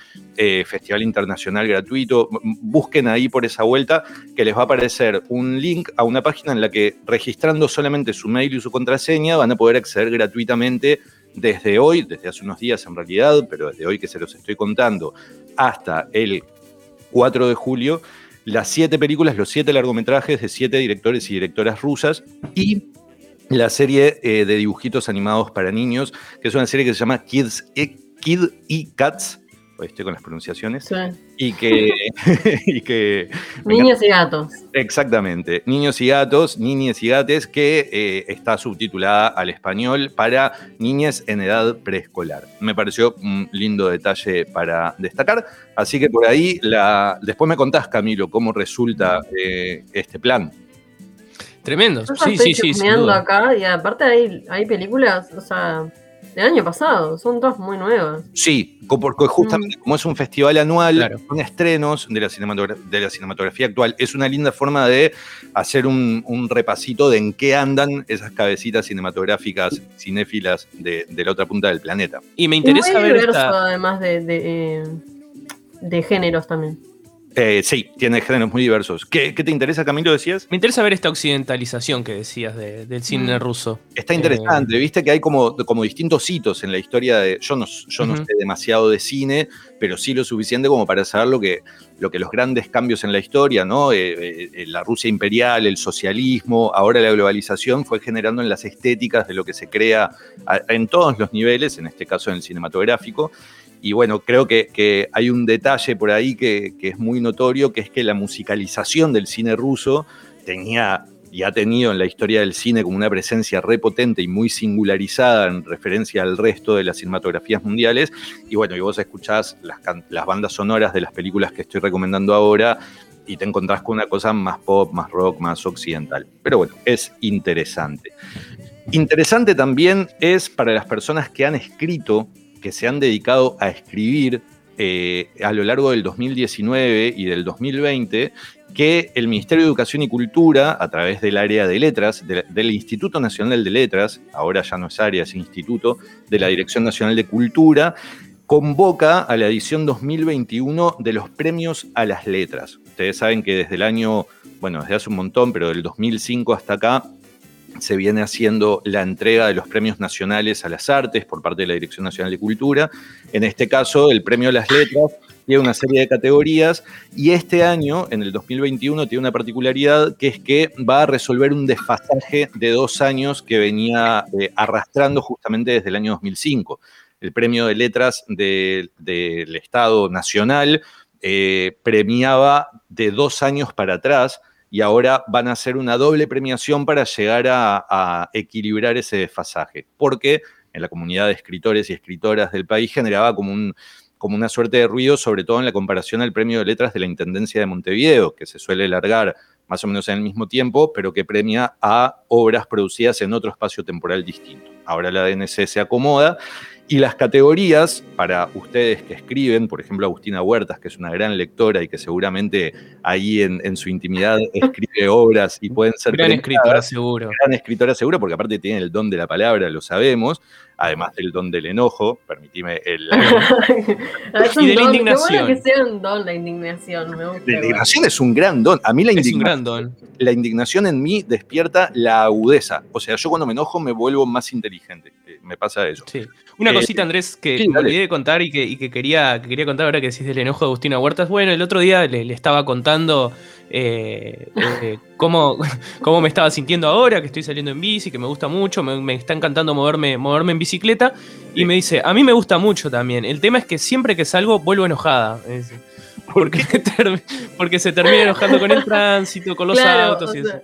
Festival Internacional Gratuito. Busquen ahí por esa vuelta que les va a aparecer un link a una página en la que registrando solamente su mail y su contraseña van a poder acceder gratuitamente desde hoy, desde hace unos días en realidad, pero desde hoy que se los estoy contando, hasta el 4 de julio, las siete películas, los siete largometrajes de siete directores y directoras rusas y la serie eh, de dibujitos animados para niños, que es una serie que se llama Kids e, Kid y Cats, estoy con las pronunciaciones, y que... y que Niños y gatos. Exactamente, Niños y gatos, niñas y gates, que eh, está subtitulada al español para niñas en edad preescolar. Me pareció un lindo detalle para destacar, así que por ahí, la... después me contás, Camilo, cómo resulta eh, este plan. Tremendo, sí, sí, sí. acá y aparte hay, hay películas, o sea del año pasado, son todas muy nuevas. Sí, porque justamente mm. como es un festival anual, con estrenos de la, de la, cinematografía actual, es una linda forma de hacer un, repasito de en qué andan esas cabecitas cinematográficas cinéfilas de, la otra punta del planeta. Y me interesa ver esta... además de, de, eh, de géneros también. Eh, sí, tiene géneros muy diversos. ¿Qué, te interesa, Camilo, decías? Me interesa ver esta occidentalización que decías del cine mm. ruso. Está interesante, eh, viste que hay como, como distintos hitos en la historia de... Yo no, yo no sé demasiado de cine, pero sí lo suficiente como para saber lo que, lo que los grandes cambios en la historia, ¿no? Eh, la Rusia imperial, el socialismo, ahora la globalización fue generando en las estéticas de lo que se crea en todos los niveles, en este caso en el cinematográfico. Y, bueno, creo que, hay un detalle por ahí que, es muy notorio, que es que la musicalización del cine ruso tenía y ha tenido en la historia del cine como una presencia repotente y muy singularizada en referencia al resto de las cinematografías mundiales. Y bueno, y vos escuchás las, las bandas sonoras de las películas que estoy recomendando ahora y te encontrás con una cosa más pop, más rock, más occidental. Pero bueno, es interesante. Interesante también es para las personas que han escrito, que se han dedicado a escribir eh, a lo largo del 2019 y del 2020, que el Ministerio de Educación y Cultura, a través del área de letras, del Instituto Nacional de Letras, ahora ya no es área, es instituto, de la Dirección Nacional de Cultura, convoca a la edición 2021 de los premios a las letras. Ustedes saben que desde el año, bueno, desde hace un montón, pero del 2005 hasta acá, se viene haciendo la entrega de los premios nacionales a las artes por parte de la Dirección Nacional de Cultura. En este caso, el premio a las letras tiene una serie de categorías y este año, en el 2021, tiene una particularidad que es que va a resolver un desfasaje de dos años que venía eh, arrastrando justamente desde el año 2005. El premio de letras del Estado Nacional eh, premiaba de dos años para atrás y ahora van a hacer una doble premiación para llegar a, equilibrar ese desfasaje, porque en la comunidad de escritores y escritoras del país generaba como, un, como una suerte de ruido, sobre todo en la comparación al premio de letras de la Intendencia de Montevideo, que se suele largar más o menos en el mismo tiempo, pero que premia a obras producidas en otro espacio temporal distinto. Ahora la DNC se acomoda y las categorías, para ustedes que escriben, por ejemplo, Agustina Huertas, que es una gran lectora y que seguramente ahí en, su intimidad escribe obras y pueden ser... Gran escritora seguro. Gran escritora seguro, porque aparte tiene el don de la palabra, lo sabemos, además del don del enojo, permitime el... y de la indignación. que sea un don la indignación, me gusta. La indignación es un gran don. A mí la indignación... La indignación en mí despierta la agudeza. O sea, yo cuando me enojo me vuelvo más inteligente. Me pasa eso. Sí. Una eh, cosita, Andrés, que me olvidé de contar y que, quería, que quería contar ahora que decís del enojo de Agustina Huertas. Bueno, el otro día le, estaba contando eh, eh, cómo, cómo, me estaba sintiendo ahora, que estoy saliendo en bici, que me gusta mucho, me, está encantando moverme, moverme en bicicleta. Y me dice, a mí me gusta mucho también. El tema es que siempre que salgo vuelvo enojada. Porque, porque se termina enojando con el tránsito, con los autos y eso.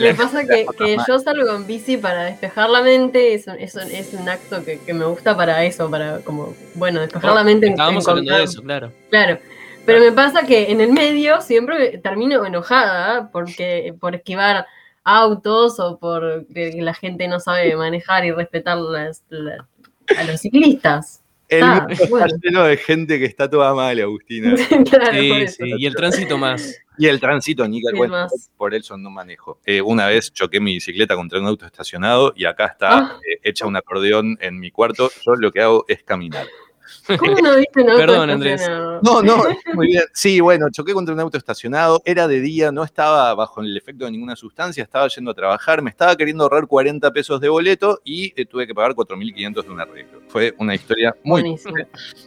Me pasa que, yo salgo en bici para despejar la mente, es un, es un, acto que, me gusta para eso, para como, bueno, despejar la mente. Estábamos hablando de eso, claro. Claro, pero me pasa que en el medio siempre termino enojada porque por esquivar autos o por que la gente no sabe manejar y respetar a los ciclistas. El ah, mundo está lleno de gente que está toda mal, Agustina. sí, sí, y el tránsito más. Y el tránsito, ni bueno, por eso no manejo. Eh, una vez choqué mi bicicleta contra un auto estacionado y acá está ah. eh, hecha un acordeón en mi cuarto. Yo lo que hago es caminar. ¿Cómo no viste un auto Perdón, Andrés. No, no, muy bien. Sí, bueno, choqué contra un auto estacionado, era de día, no estaba bajo el efecto de ninguna sustancia, estaba yendo a trabajar, me estaba queriendo ahorrar 40 pesos de boleto y eh, tuve que pagar 4.500 de un arreglo. Fue una historia muy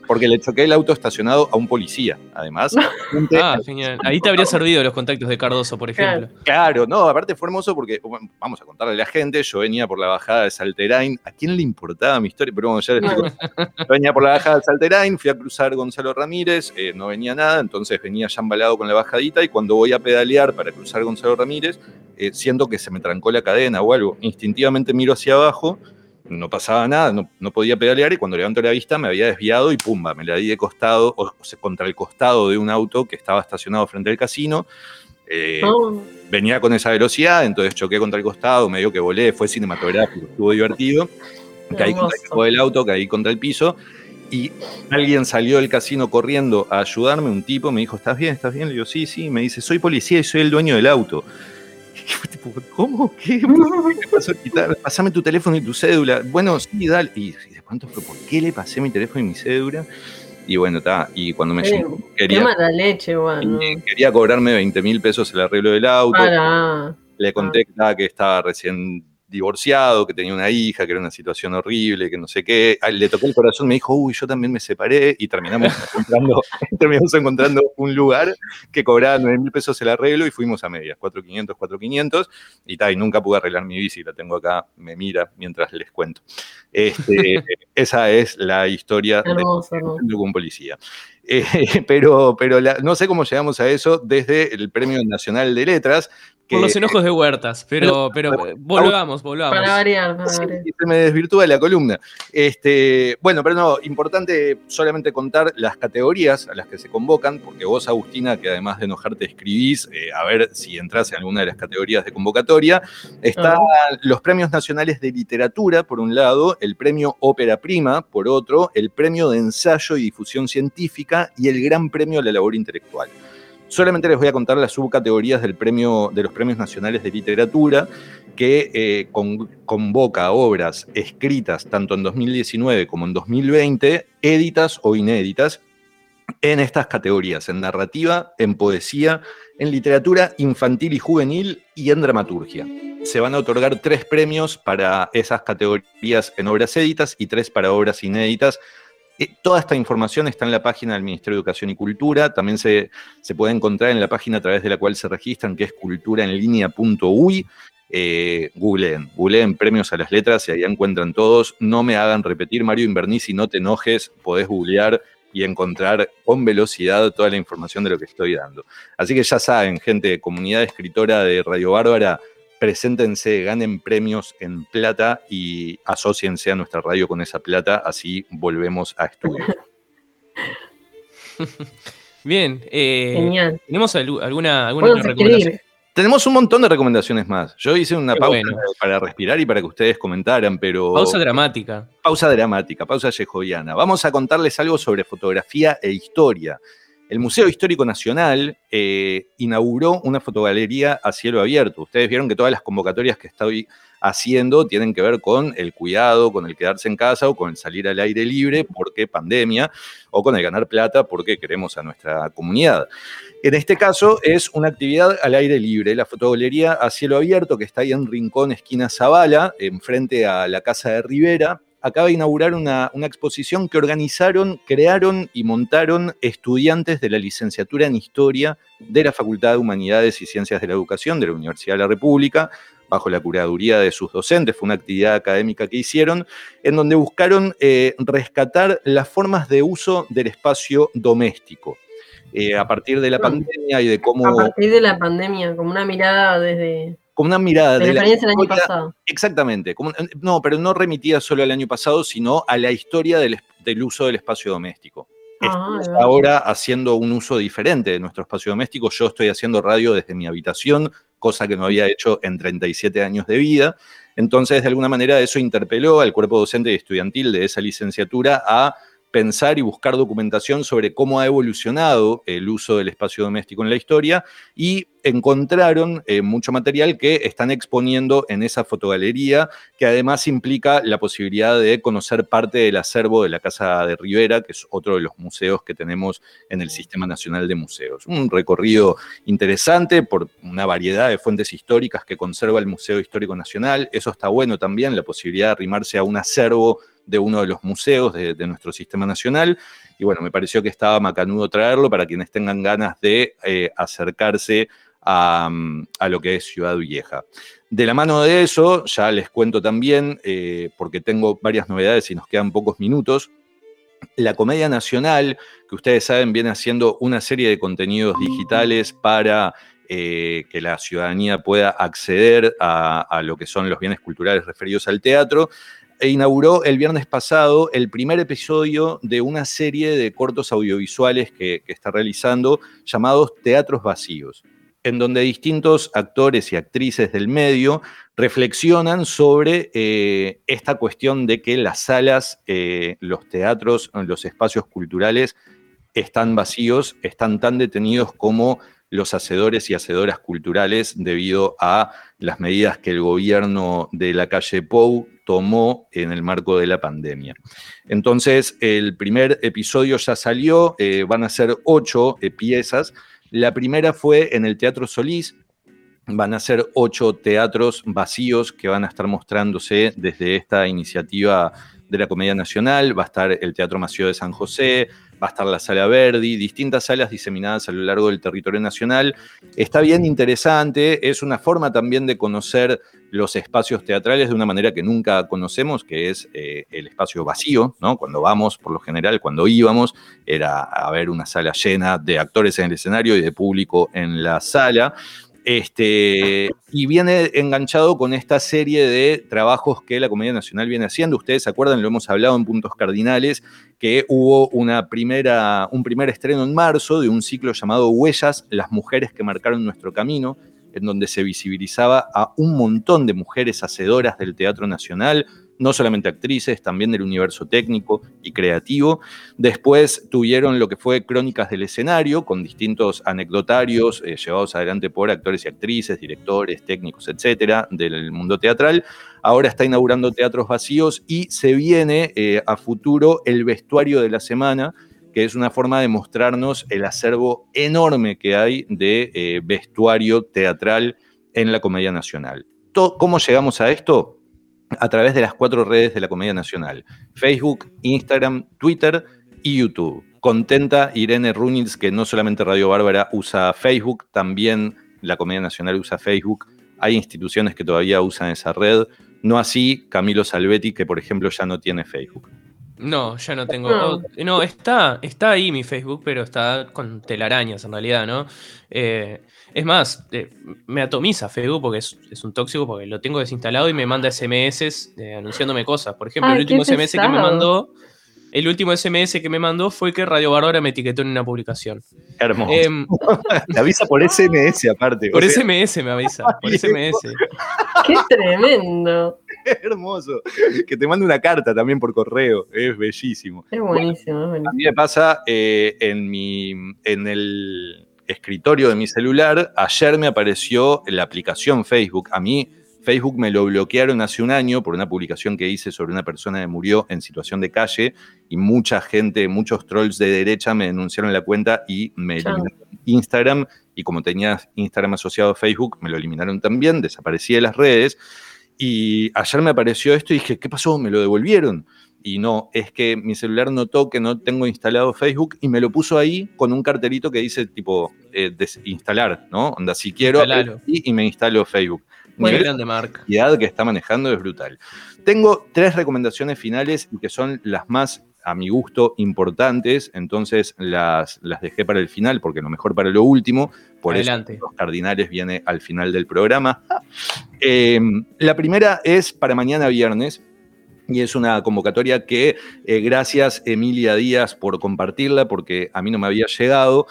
porque le choqué el auto estacionado a un policía, además. ah, genial. Ahí te habría servido los contactos de Cardoso, por ejemplo. Claro, no, aparte fue hermoso porque, vamos a contarle a la gente, yo venía por la bajada de Salterain, ¿a quién le importaba mi historia? Pero bueno, ya les digo, yo venía por la bajada de Salterain, fui a cruzar Gonzalo Ramírez, eh, no venía nada, entonces venía ya embalado con la bajadita y cuando voy a pedalear para cruzar Gonzalo Ramírez, eh, siento que se me trancó la cadena o algo. Instintivamente miro hacia abajo, no pasaba nada, no, podía pedalear y cuando levanto la vista me había desviado y pumba, me la di de costado, o, sea, contra el costado de un auto que estaba estacionado frente al casino. Eh, oh. Venía con esa velocidad, entonces choqué contra el costado, medio que volé, fue cinematográfico, estuvo divertido. Caí contra el del auto, caí contra el piso y alguien salió del casino corriendo a ayudarme, un tipo me dijo, ¿estás bien? ¿Estás bien? Le digo, sí, sí, me dice, soy policía y soy el dueño del auto. ¿Cómo? ¿Qué? ¿Qué pasó? Pasame tu teléfono y tu cédula. Bueno, sí, dale. Y de cuánto fue, ¿por qué le pasé mi teléfono y mi cédula? Y bueno, está. Y cuando me llegó, quería, leche, bueno. quería cobrarme 20 mil pesos el arreglo del auto. Le conté que estaba recién divorciado, que tenía una hija, que era una situación horrible, que no sé qué. Le tocó el corazón, me dijo, uy, yo también me separé y terminamos encontrando, terminamos encontrando un lugar que cobraba 9 mil pesos el arreglo y fuimos a medias, 4.500, 4.500 y tal, y nunca pude arreglar mi bici, la tengo acá, me mira mientras les cuento. Este, esa es la historia de, de un policía. Eh, pero pero no sé cómo llegamos a eso desde el Premio Nacional de Letras, por los enojos de Huertas, pero, pero, volvamos, volvamos. Para variar, para variar. se me desvirtúa la columna. Este, bueno, pero no, importante solamente contar las categorías a las que se convocan, porque vos, Agustina, que además de enojarte escribís, eh, a ver si entras en alguna de las categorías de convocatoria, están ah. los premios nacionales de literatura, por un lado, el premio Ópera Prima, por otro, el premio de ensayo y difusión científica y el gran premio a la labor intelectual. Solamente les voy a contar las subcategorías del premio, de los premios nacionales de literatura que eh, convoca obras escritas tanto en 2019 como en 2020, éditas o inéditas, en estas categorías, en narrativa, en poesía, en literatura infantil y juvenil y en dramaturgia. Se van a otorgar tres premios para esas categorías en obras éditas y tres para obras inéditas eh, toda esta información está en la página del Ministerio de Educación y Cultura. También se, puede encontrar en la página a través de la cual se registran, que es culturaenlinea.uy. Eh, googleen, googleen premios a las letras y ahí encuentran todos. No me hagan repetir, Mario Inverní, si no te enojes, podés googlear y encontrar con velocidad toda la información de lo que estoy dando. Así que ya saben, gente, comunidad escritora de Radio Bárbara, preséntense, ganen premios en plata y asociense a nuestra radio con esa plata, así volvemos a estudiar. Bien, eh, Genial. ¿tenemos alguna, alguna recomendación? Tenemos un montón de recomendaciones más. Yo hice una pausa para respirar y para que ustedes comentaran, pero. Pausa dramática. Pausa dramática, pausa yejoviana. Vamos a contarles algo sobre fotografía e historia. El Museo Histórico Nacional eh, inauguró una fotogalería a cielo abierto. Ustedes vieron que todas las convocatorias que estoy haciendo tienen que ver con el cuidado, con el quedarse en casa o con el salir al aire libre porque pandemia o con el ganar plata porque queremos a nuestra comunidad. En este caso es una actividad al aire libre, la fotogalería a cielo abierto que está ahí en Rincón, esquina Zavala, enfrente a la Casa de Rivera, acaba de inaugurar una, exposición que organizaron, crearon y montaron estudiantes de la licenciatura en Historia de la Facultad de Humanidades y Ciencias de la Educación de la Universidad de la República, bajo la curaduría de sus docentes. Fue una actividad académica que hicieron, en donde buscaron eh, rescatar las formas de uso del espacio doméstico. Eh, a partir de la pandemia y de cómo... A partir de la pandemia, como una mirada desde como una mirada de, la experiencia del año pasado. Exactamente. no, pero no remitía solo al año pasado, sino a la historia del, uso del espacio doméstico. Ah, ahora haciendo un uso diferente de nuestro espacio doméstico. Yo estoy haciendo radio desde mi habitación, cosa que no había hecho en 37 años de vida. Entonces, de alguna manera, eso interpeló al cuerpo docente y estudiantil de esa licenciatura a pensar y buscar documentación sobre cómo ha evolucionado el uso del espacio doméstico en la historia y encontraron eh, mucho material que están exponiendo en esa fotogalería, que además implica la posibilidad de conocer parte del acervo de la Casa de Rivera, que es otro de los museos que tenemos en el Sistema Nacional de Museos. Un recorrido interesante por una variedad de fuentes históricas que conserva el Museo Histórico Nacional. Eso está bueno también, la posibilidad de arrimarse a un acervo de uno de los museos de, nuestro sistema nacional. Y bueno, me pareció que estaba macanudo traerlo para quienes tengan ganas de eh, acercarse a, lo que es Ciudad Vieja. De la mano de eso, ya les cuento también, eh, porque tengo varias novedades y nos quedan pocos minutos, la Comedia Nacional, que ustedes saben, viene haciendo una serie de contenidos digitales para eh, que la ciudadanía pueda acceder a, lo que son los bienes culturales referidos al teatro. E inauguró el viernes pasado el primer episodio de una serie de cortos audiovisuales que, está realizando llamados Teatros Vacíos, en donde distintos actores y actrices del medio reflexionan sobre eh, esta cuestión de que las salas, eh, los teatros, los espacios culturales están vacíos, están tan detenidos como los hacedores y hacedoras culturales debido a las medidas que el gobierno de la calle Pou tomó en el marco de la pandemia. Entonces, el primer episodio ya salió, eh, van a ser ocho eh, piezas. La primera fue en el Teatro Solís, van a ser ocho teatros vacíos que van a estar mostrándose desde esta iniciativa de la Comedia Nacional. Va a estar el Teatro Mació de San José, va a estar la Sala Verdi, distintas salas diseminadas a lo largo del territorio nacional. Está bien interesante, es una forma también de conocer los espacios teatrales de una manera que nunca conocemos, que es eh, el espacio vacío, ¿no? Cuando vamos, por lo general, cuando íbamos, era a ver una sala llena de actores en el escenario y de público en la sala. Este, y viene enganchado con esta serie de trabajos que la Comedia Nacional viene haciendo. Ustedes se acuerdan, lo hemos hablado en puntos cardinales, que hubo una primera, un primer estreno en marzo de un ciclo llamado Huellas, las mujeres que marcaron nuestro camino, en donde se visibilizaba a un montón de mujeres hacedoras del Teatro Nacional, no solamente actrices, también del universo técnico y creativo. Después tuvieron lo que fue Crónicas del Escenario, con distintos anecdotarios eh, llevados adelante por actores y actrices, directores, técnicos, etcétera, del mundo teatral. Ahora está inaugurando Teatros Vacíos y se viene eh, a futuro el vestuario de la semana, que es una forma de mostrarnos el acervo enorme que hay de eh, vestuario teatral en la Comedia Nacional. ¿Cómo llegamos a esto? A través de las cuatro redes de la Comedia Nacional, Facebook, Instagram, Twitter y YouTube. Contenta Irene Runitz que no solamente Radio Bárbara usa Facebook, también la Comedia Nacional usa Facebook. Hay instituciones que todavía usan esa red, no así Camilo Salvetti, que por ejemplo ya no tiene Facebook. No, ya no tengo. No, no está, está ahí mi Facebook, pero está con telarañas en realidad, ¿no? Eh, es más, eh, me atomiza Facebook porque es, un tóxico, porque lo tengo desinstalado y me manda SMS eh, anunciándome cosas. Por ejemplo, el último SMS que me mandó. El último SMS que me mandó fue que Radio Bárbara me etiquetó en una publicación. Hermoso. Eh, avisa por SMS aparte. Por SMS me avisa. Por SMS. Qué tremendo. hermoso. Que te mande una carta también por correo. Es bellísimo. Es buenísimo. A mí me pasa eh, en, mi, en el escritorio de mi celular. Ayer me apareció la aplicación Facebook. A mí Facebook me lo bloquearon hace un año por una publicación que hice sobre una persona que murió en situación de calle y mucha gente, muchos trolls de derecha me denunciaron la cuenta y me eliminaron Instagram y como tenía Instagram asociado a Facebook me lo eliminaron también, desaparecí de las redes y ayer me apareció esto y dije, ¿qué pasó? Me lo devolvieron. Y no, es que mi celular notó que no tengo instalado Facebook y me lo puso ahí con un cartelito que dice tipo eh, desinstalar, ¿no? Onda, si quiero, y, y me instalo Facebook. Muy grande, Mark. La que está manejando es brutal. Tengo tres recomendaciones finales y que son las más, a mi gusto, importantes. Entonces las, las dejé para el final porque lo mejor para lo último. Por Adelante. eso los cardinales viene al final del programa. Em, la primera es para mañana viernes. Y es una convocatoria que, eh, gracias Emilia Díaz por compartirla, porque a mí no me había llegado.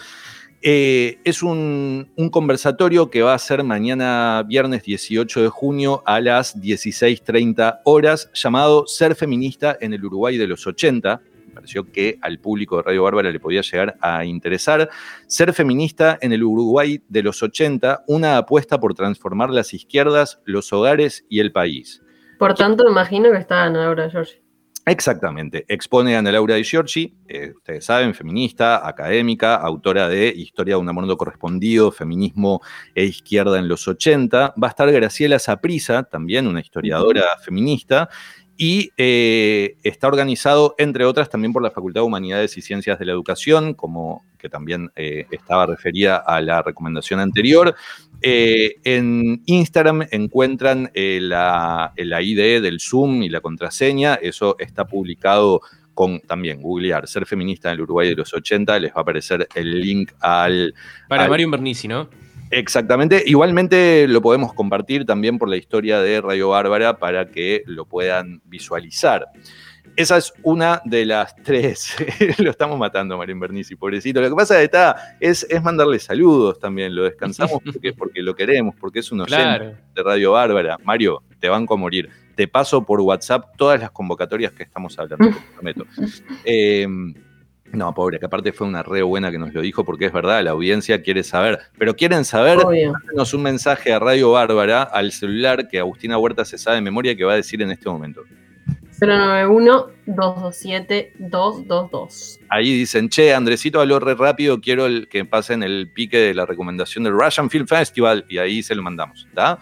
Eh, es un, conversatorio que va a ser mañana viernes 18 de junio a las 16.30 horas, llamado Ser feminista en el Uruguay de los 80. Me pareció que al público de Radio Bárbara le podía llegar a interesar. Ser feminista en el Uruguay de los 80, una apuesta por transformar las izquierdas, los hogares y el país. Por tanto, imagino que está Ana Laura George. Exactamente. Expone a Ana Laura Di Giorgi, eh, ustedes saben, feminista, académica, autora de Historia de un amor correspondido, Feminismo e Izquierda en los 80. Va a estar Graciela Saprisa, también una historiadora feminista, y eh, está organizado, entre otras, también por la Facultad de Humanidades y Ciencias de la Educación, como que también eh, estaba referida a la recomendación anterior. Eh, en Instagram encuentran la, la ID del Zoom y la contraseña, eso está publicado con también googlear ser feminista en el Uruguay de los 80, les va a aparecer el link al... Para Mario Bernici, ¿no? Exactamente. Igualmente lo podemos compartir también por la historia de Radio Bárbara para que lo puedan visualizar. Esa es una de las tres. lo estamos matando, Marín Bernici, pobrecito. Lo que pasa está, es, es mandarle saludos también. Lo descansamos porque, porque lo queremos, porque es un oyente de Radio Bárbara. Mario, te banco a morir. Te paso por WhatsApp todas las convocatorias que estamos hablando, te prometo. Eh, no, pobre, que aparte fue una re buena que nos lo dijo, porque es verdad, la audiencia quiere saber. Pero quieren saber, mándenos un mensaje a Radio Bárbara, al celular que Agustina Huerta se sabe de memoria que va a decir en este momento. 091-227-222. Ahí dicen, che, Andresito habló re rápido, quiero el, que pasen el pique de la recomendación del Russian Film Festival, y ahí se lo mandamos, ¿está?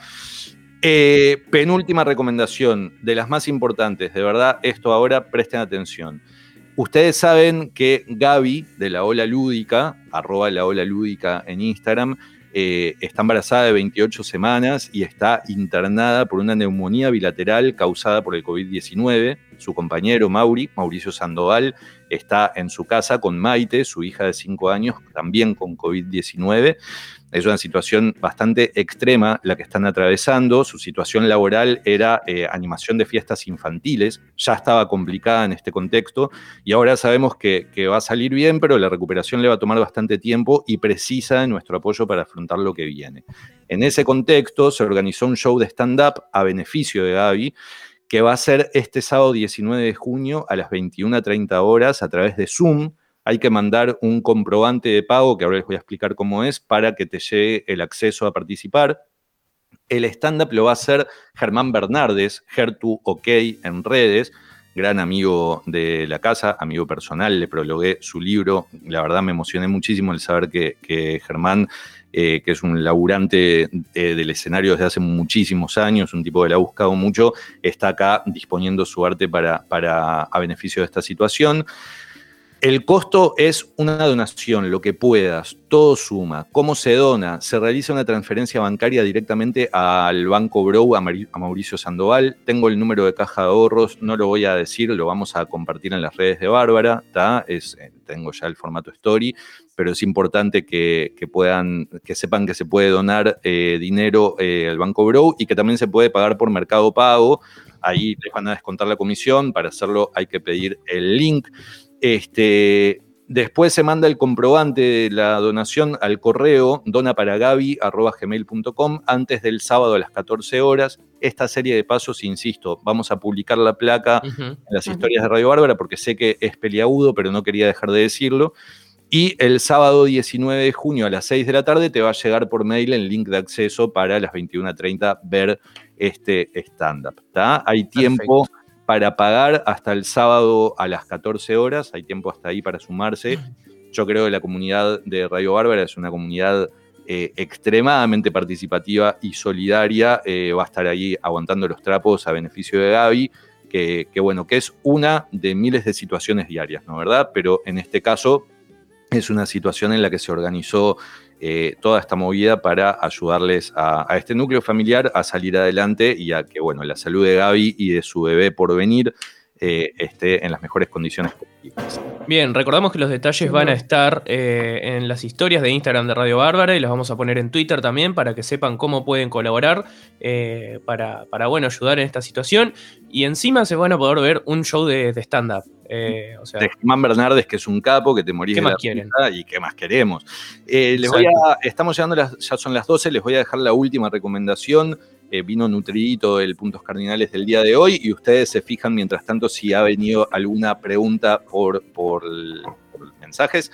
Eh, penúltima recomendación, de las más importantes, de verdad, esto ahora presten atención. Ustedes saben que Gaby de la Ola Lúdica, arroba la Ola Lúdica en Instagram, eh, está embarazada de 28 semanas y está internada por una neumonía bilateral causada por el COVID-19. Su compañero Mauri, Mauricio Sandoval, está en su casa con Maite, su hija de 5 años, también con COVID-19. Es una situación bastante extrema la que están atravesando. Su situación laboral era eh, animación de fiestas infantiles. Ya estaba complicada en este contexto y ahora sabemos que, va a salir bien, pero la recuperación le va a tomar bastante tiempo y precisa de nuestro apoyo para afrontar lo que viene. En ese contexto se organizó un show de stand-up a beneficio de Gaby que va a ser este sábado 19 de junio a las 21.30 horas a través de Zoom hay que mandar un comprobante de pago, que ahora les voy a explicar cómo es, para que te llegue el acceso a participar. El stand-up lo va a hacer Germán Bernardes, Gertu OK en redes, gran amigo de la casa, amigo personal, le prologué su libro. La verdad me emocioné muchísimo el saber que, Germán, eh, que es un laburante eh, del escenario desde hace muchísimos años, un tipo que le ha buscado mucho, está acá disponiendo su arte para, para a beneficio de esta situación. El costo es una donación, lo que puedas, todo suma. ¿Cómo se dona? Se realiza una transferencia bancaria directamente al Banco Brow, a Mauricio Sandoval. Tengo el número de caja de ahorros, no lo voy a decir, lo vamos a compartir en las redes de Bárbara. Es, eh, tengo ya el formato story, pero es importante que, puedan, que sepan que se puede donar eh, dinero eh, al Banco Brow y que también se puede pagar por Mercado Pago. Ahí les van a descontar la comisión. Para hacerlo hay que pedir el link. Este, después se manda el comprobante de la donación al correo donaparagabi.gmail.com antes del sábado a las 14 horas. Esta serie de pasos, insisto, vamos a publicar la placa en las historias de Radio Bárbara porque sé que es peliagudo, pero no quería dejar de decirlo. Y el sábado 19 de junio a las 6 de la tarde te va a llegar por mail el link de acceso para las 21.30 ver este stand-up. Hay tiempo para pagar hasta el sábado a las 14 horas. Hay tiempo hasta ahí para sumarse. Yo creo que la comunidad de Radio Bárbara es una comunidad eh, extremadamente participativa y solidaria. Eh, va a estar ahí aguantando los trapos a beneficio de Gaby. Que, que, bueno, que es una de miles de situaciones diarias, ¿no? ¿Verdad? Pero en este caso es una situación en la que se organizó eh, toda esta movida para ayudarles a, este núcleo familiar a salir adelante y a que, bueno, la salud de Gaby y de su bebé por venir eh, esté en las mejores condiciones posibles. Bien, recordamos que los detalles van a estar eh, en las historias de Instagram de Radio Bárbara y los vamos a poner en Twitter también para que sepan cómo pueden colaborar eh, para, bueno, ayudar en esta situación. Y encima se van a poder ver un show de, stand-up. o sea, de Germán Bernardes, que es un capo, que te morís ¿Qué más quieren? y qué más queremos. les voy estamos llegando, ya son las 12, les voy a dejar la última recomendación vino nutridito el Puntos Cardinales del día de hoy y ustedes se fijan mientras tanto si ha venido alguna pregunta por, por, mensajes.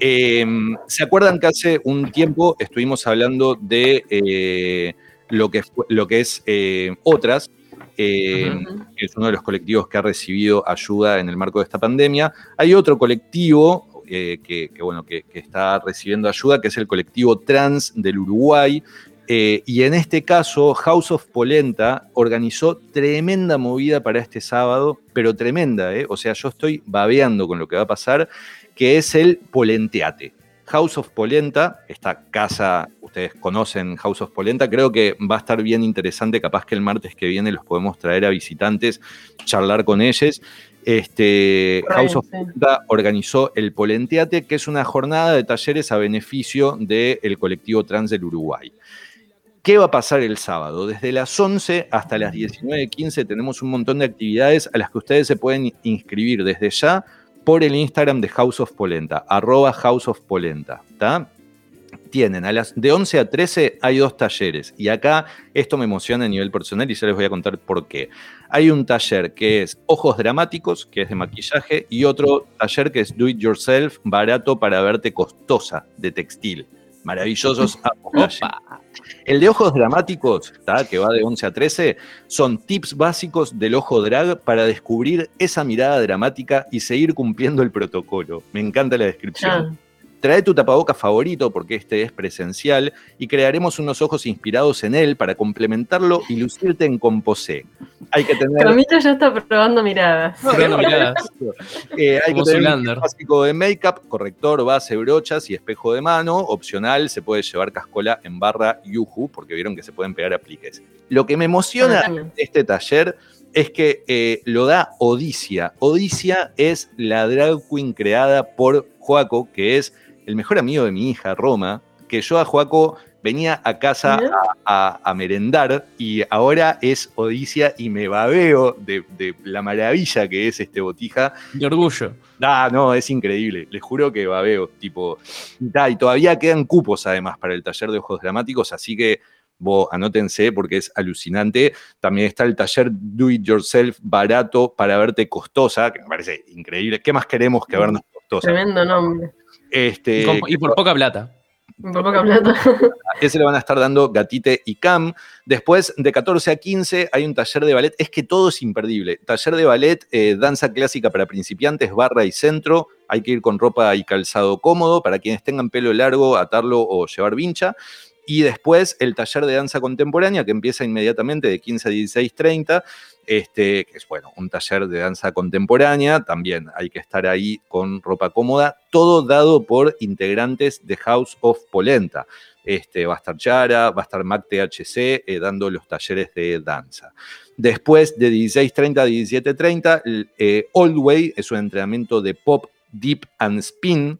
Em, ¿Se acuerdan que hace un tiempo estuvimos hablando de eh, lo, que, lo que es eh, Otras, em, que es uno de los colectivos que ha recibido ayuda en el marco de esta pandemia? Hay otro colectivo eh, que, bueno, que, que, está recibiendo ayuda, que es el colectivo trans del Uruguay, eh, y en este caso, House of Polenta organizó tremenda movida para este sábado, pero tremenda, ¿eh? O sea, yo estoy babeando con lo que va a pasar, que es el Polenteate. House of Polenta, esta casa, ustedes conocen House of Polenta, creo que va a estar bien interesante, capaz que el martes que viene los podemos traer a visitantes, charlar con ellos. Este, House of Polenta organizó el Polenteate, que es una jornada de talleres a beneficio del colectivo trans del Uruguay. ¿Qué va a pasar el sábado? Desde las 11 hasta las 19.15 tenemos un montón de actividades a las que ustedes se pueden inscribir desde ya por el Instagram de House of Polenta, arroba House of Polenta. Tienen a las de 11 a 13 hay dos talleres y acá esto me emociona a nivel personal y ya les voy a contar por qué. Hay un taller que es ojos dramáticos, que es de maquillaje, y otro taller que es do it yourself, barato para verte costosa, de textil. Maravillosos. El de ojos dramáticos, que va de 11 a 13, son tips básicos del ojo drag para descubrir esa mirada dramática y seguir cumpliendo el protocolo. Me encanta la descripción. Trae tu tapaboca favorito porque este es presencial y crearemos unos ojos inspirados en él para complementarlo y lucirte en composé. Hay que tener. Camilo ya está probando miradas. Probando miradas. Eh, hay que tener un básico de make-up, corrector, base, brochas y espejo de mano. Opcional, se puede llevar cascola en barra Yuhu, porque vieron que se pueden pegar apliques. Lo que me emociona de este taller es que eh, lo da Odicia. Odicia es la drag queen creada por Joaco, que es el mejor amigo de mi hija, Roma, que yo a Joaco venía a casa a, merendar y ahora es Odicia y me babeo de, la maravilla que es este botija. De orgullo. Ah, no, es increíble. Les juro que babeo. Tipo, y todavía quedan cupos además para el taller de ojos dramáticos, así que anótense porque es alucinante. También está el taller Do It Yourself barato para verte costosa, que me parece increíble. ¿Qué más queremos que vernos costosa? Tremendo nombre. Este, y, por poca plata. Por poca plata. Ese le van a estar dando Gatite y Cam. Después, de 14 a 15, hay un taller de ballet. Es que todo es imperdible. Taller de ballet, eh, danza clásica para principiantes, barra y centro. Hay que ir con ropa y calzado cómodo. Para quienes tengan pelo largo, atarlo o llevar vincha. Y después el taller de danza contemporánea que empieza inmediatamente de 15 a 16.30, este, que es bueno, un taller de danza contemporánea, también hay que estar ahí con ropa cómoda, todo dado por integrantes de House of Polenta. Este, va a estar Chara, va a estar Mac THC eh, dando los talleres de danza. Después de 16.30 a 17.30, eh, Old Way es un entrenamiento de pop, deep and spin.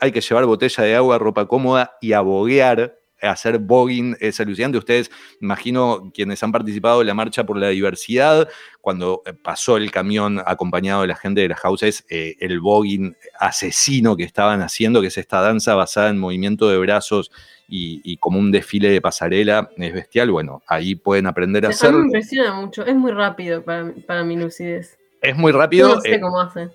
hay que llevar botella de agua, ropa cómoda y aboguear hacer voguing es alucinante. Ustedes, imagino, quienes han participado en la marcha por la diversidad, cuando eh, pasó el camión acompañado de la gente de las houses, eh, el voguing asesino que estaban haciendo, que es esta danza basada en movimiento de brazos y, como un desfile de pasarela, es bestial. Bueno, ahí pueden aprender a hacerlo. me impresiona mucho, es muy rápido para, para mi lucidez. Es muy rápido. no sé eh, cómo hacen.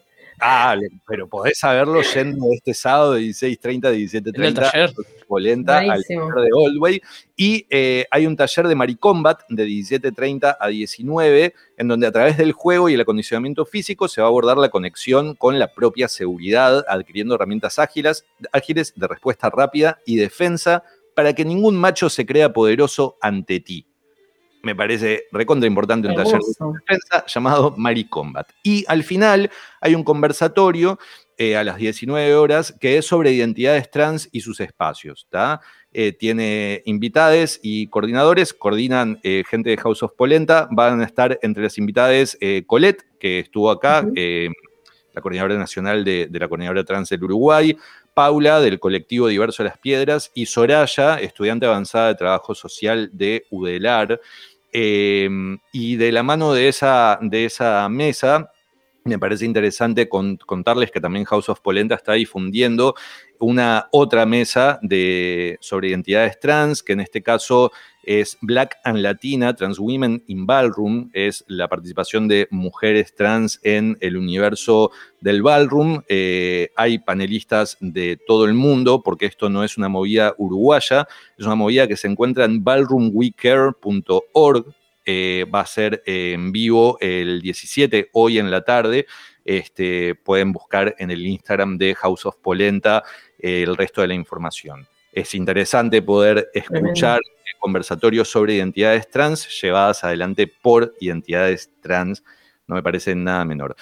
Ah, pero podés saberlo yendo este sábado de 16.30 a 17.30 Polenta al taller de Oldway. Y eh, hay un taller de Maricombat de 17.30 a 19, en donde a través del juego y el acondicionamiento físico se va a abordar la conexión con la propia seguridad, adquiriendo herramientas ágiles, ágiles de respuesta rápida y defensa para que ningún macho se crea poderoso ante ti me parece recontra importante un taller de defensa llamado Mari Combat. Y al final hay un conversatorio eh, a las 19 horas que es sobre identidades trans y sus espacios. Eh, tiene invitades y coordinadores, coordinan eh, gente de House of Polenta, van a estar entre las invitades Colette, que estuvo acá, la coordinadora nacional de, de la coordinadora trans del Uruguay, Paula, del colectivo Diverso Las Piedras, y Soraya, estudiante avanzada de trabajo social de UDELAR. Em, y de la mano de esa, de esa mesa, me parece interesante contarles que también House of Polenta está difundiendo una otra mesa de, sobre identidades trans, que en este caso es Black and Latina, Trans Women in Ballroom, es la participación de mujeres trans en el universo del ballroom. Eh, hay panelistas de todo el mundo, porque esto no es una movida uruguaya, es una movida que se encuentra en ballroomwecare.org. Eh, va a ser en vivo el 17, hoy en la tarde. Este, pueden buscar en el Instagram de House of Polenta eh, el resto de la información. Es interesante poder escuchar conversatorios sobre identidades trans llevadas adelante por identidades trans. No me parece nada menor.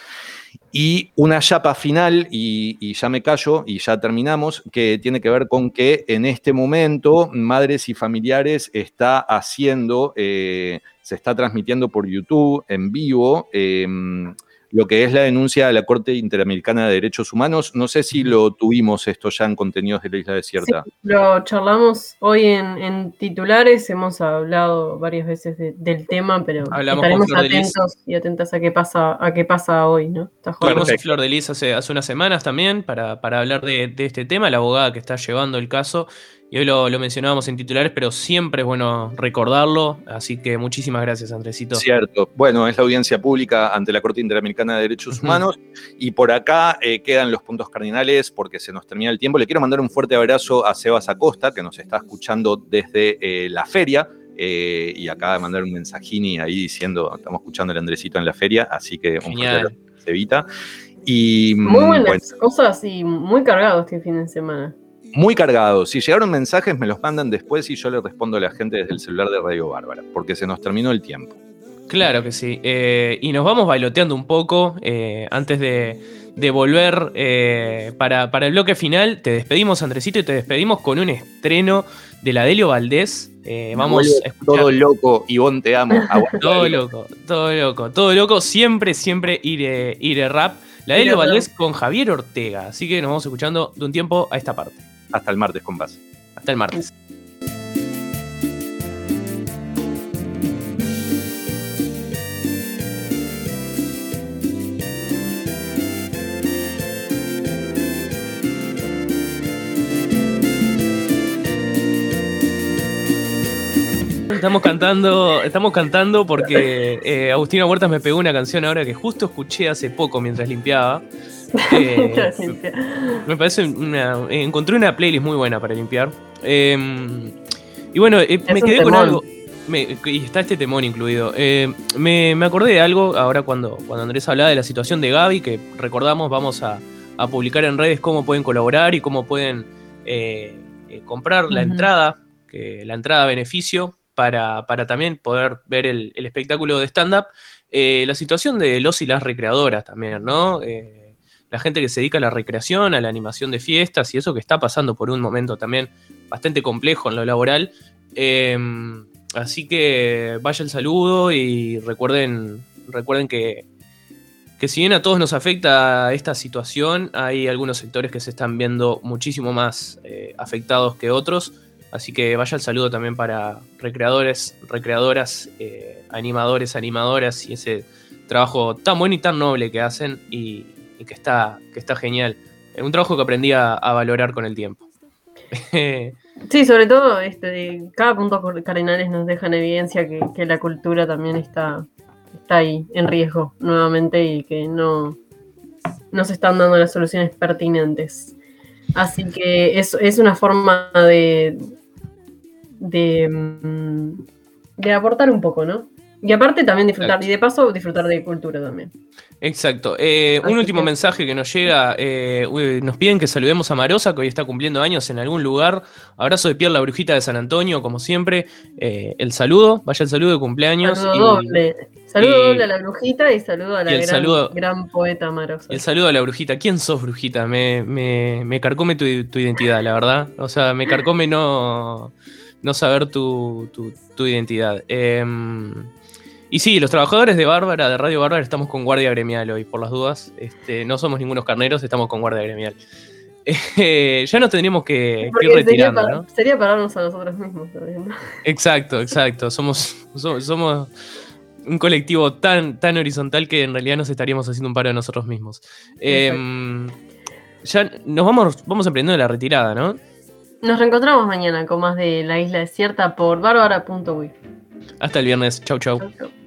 Y una chapa final, y, ya me callo y ya terminamos, que tiene que ver con que en este momento Madres y Familiares está haciendo, eh, se está transmitiendo por YouTube en vivo. Em, lo que es la denuncia a la Corte Interamericana de Derechos Humanos. No sé si lo tuvimos esto ya en contenidos de la Isla Desierta. Sí, lo charlamos hoy en, titulares, hemos hablado varias veces del tema, pero estaremos atentos y atentas a qué pasa, a qué pasa hoy, ¿no? Hablamos con Flor de Lis hace, hace unas semanas también para, hablar de, de este tema, la abogada que está llevando el caso y hoy lo, mencionábamos en titulares, pero siempre es bueno recordarlo. Así que muchísimas gracias, Andresito. Cierto. Bueno, es la audiencia pública ante la Corte Interamericana de Derechos Humanos. Y por acá eh, quedan los puntos cardinales porque se nos termina el tiempo. Le quiero mandar un fuerte abrazo a Sebas Acosta, que nos está escuchando desde eh, la feria. Eh, y acaba de mandar un mensajini ahí diciendo, estamos escuchando el Andresito en la feria, así que un fuerte abrazo, Evita. Y, muy buenas cosas y muy cargado este fin de semana. Muy cargados. Si llegaron mensajes, me los mandan después y yo les respondo a la gente desde el celular de Radio Bárbara, porque se nos terminó el tiempo. Claro que sí. Eh, y nos vamos bailoteando un poco eh, antes de, volver eh, para, para, el bloque final. Te despedimos, Andresito, y te despedimos con un estreno de la Delio Valdés. vamos a escuchar. Todo loco, Ivonne, te amo. todo loco, todo loco, todo loco. Siempre, siempre ir, ir rap. La Delio Valdés con Javier Ortega. Así que nos vamos escuchando de un tiempo a esta parte. Hasta el martes, compás. Hasta el martes. Estamos cantando, estamos cantando porque eh, Agustina Huertas me pegó una canción ahora que justo escuché hace poco mientras limpiaba. Eh, me parece una, encontré una playlist muy buena para limpiar. Em, y bueno, eh, me quedé con algo. y está este temón incluido. me, acordé de algo ahora cuando, cuando Andrés hablaba de la situación de Gaby, que recordamos vamos a, publicar en redes cómo pueden colaborar y cómo pueden comprar la entrada, que, la entrada a beneficio para, también poder ver el, espectáculo de stand-up. Eh, la situación de los y las recreadoras también, ¿no? La gente que se dedica a la recreación, a la animación de fiestas y eso que está pasando por un momento también bastante complejo en lo laboral. Em, así que vaya el saludo y recuerden, recuerden que, que si bien a todos nos afecta esta situación, hay algunos sectores que se están viendo muchísimo más eh, afectados que otros. Así que vaya el saludo también para recreadores, recreadoras, eh, animadores, animadoras y ese trabajo tan bueno y tan noble que hacen y, que, está, que está genial. Es un trabajo que aprendí a, valorar con el tiempo. sí, sobre todo este, cada punto cardinales nos deja en evidencia que, la cultura también está, está ahí en riesgo nuevamente y que no, no se están dando las soluciones pertinentes. Así que es, es una forma de, de, mm, de aportar un poco, ¿no? Y aparte también disfrutar, y de paso disfrutar de cultura también. Exacto. Eh, un último mensaje que nos llega, eh, nos piden que saludemos a Marosa, que hoy está cumpliendo años en algún lugar. Abrazo de Pierre, la brujita de San Antonio, como siempre. Eh, el saludo, vaya el saludo de cumpleaños. Saludo doble. Saludo doble a la brujita y saludo a la gran, poeta Marosa. El saludo a la brujita. ¿Quién sos, brujita? Me, me, me carcome tu, tu identidad, la verdad. O sea, me carcome no no saber tu, identidad. Em, y sí, los trabajadores de Bárbara, de Radio Bárbara, estamos con guardia gremial hoy, por las dudas. Este, no somos ningunos carneros, estamos con guardia gremial. Eh, ya nos tendríamos que, ir retirando, sería, ¿no? sería pararnos a nosotros mismos también. Exacto, exacto. Somos, somos, un colectivo tan, tan horizontal que en realidad nos estaríamos haciendo un paro de nosotros mismos. Em, ya nos vamos, vamos emprendiendo la retirada, ¿no? Nos reencontramos mañana con más de La Isla Desierta por bárbara.ui. Hasta el viernes. chau. chau. chau, chau.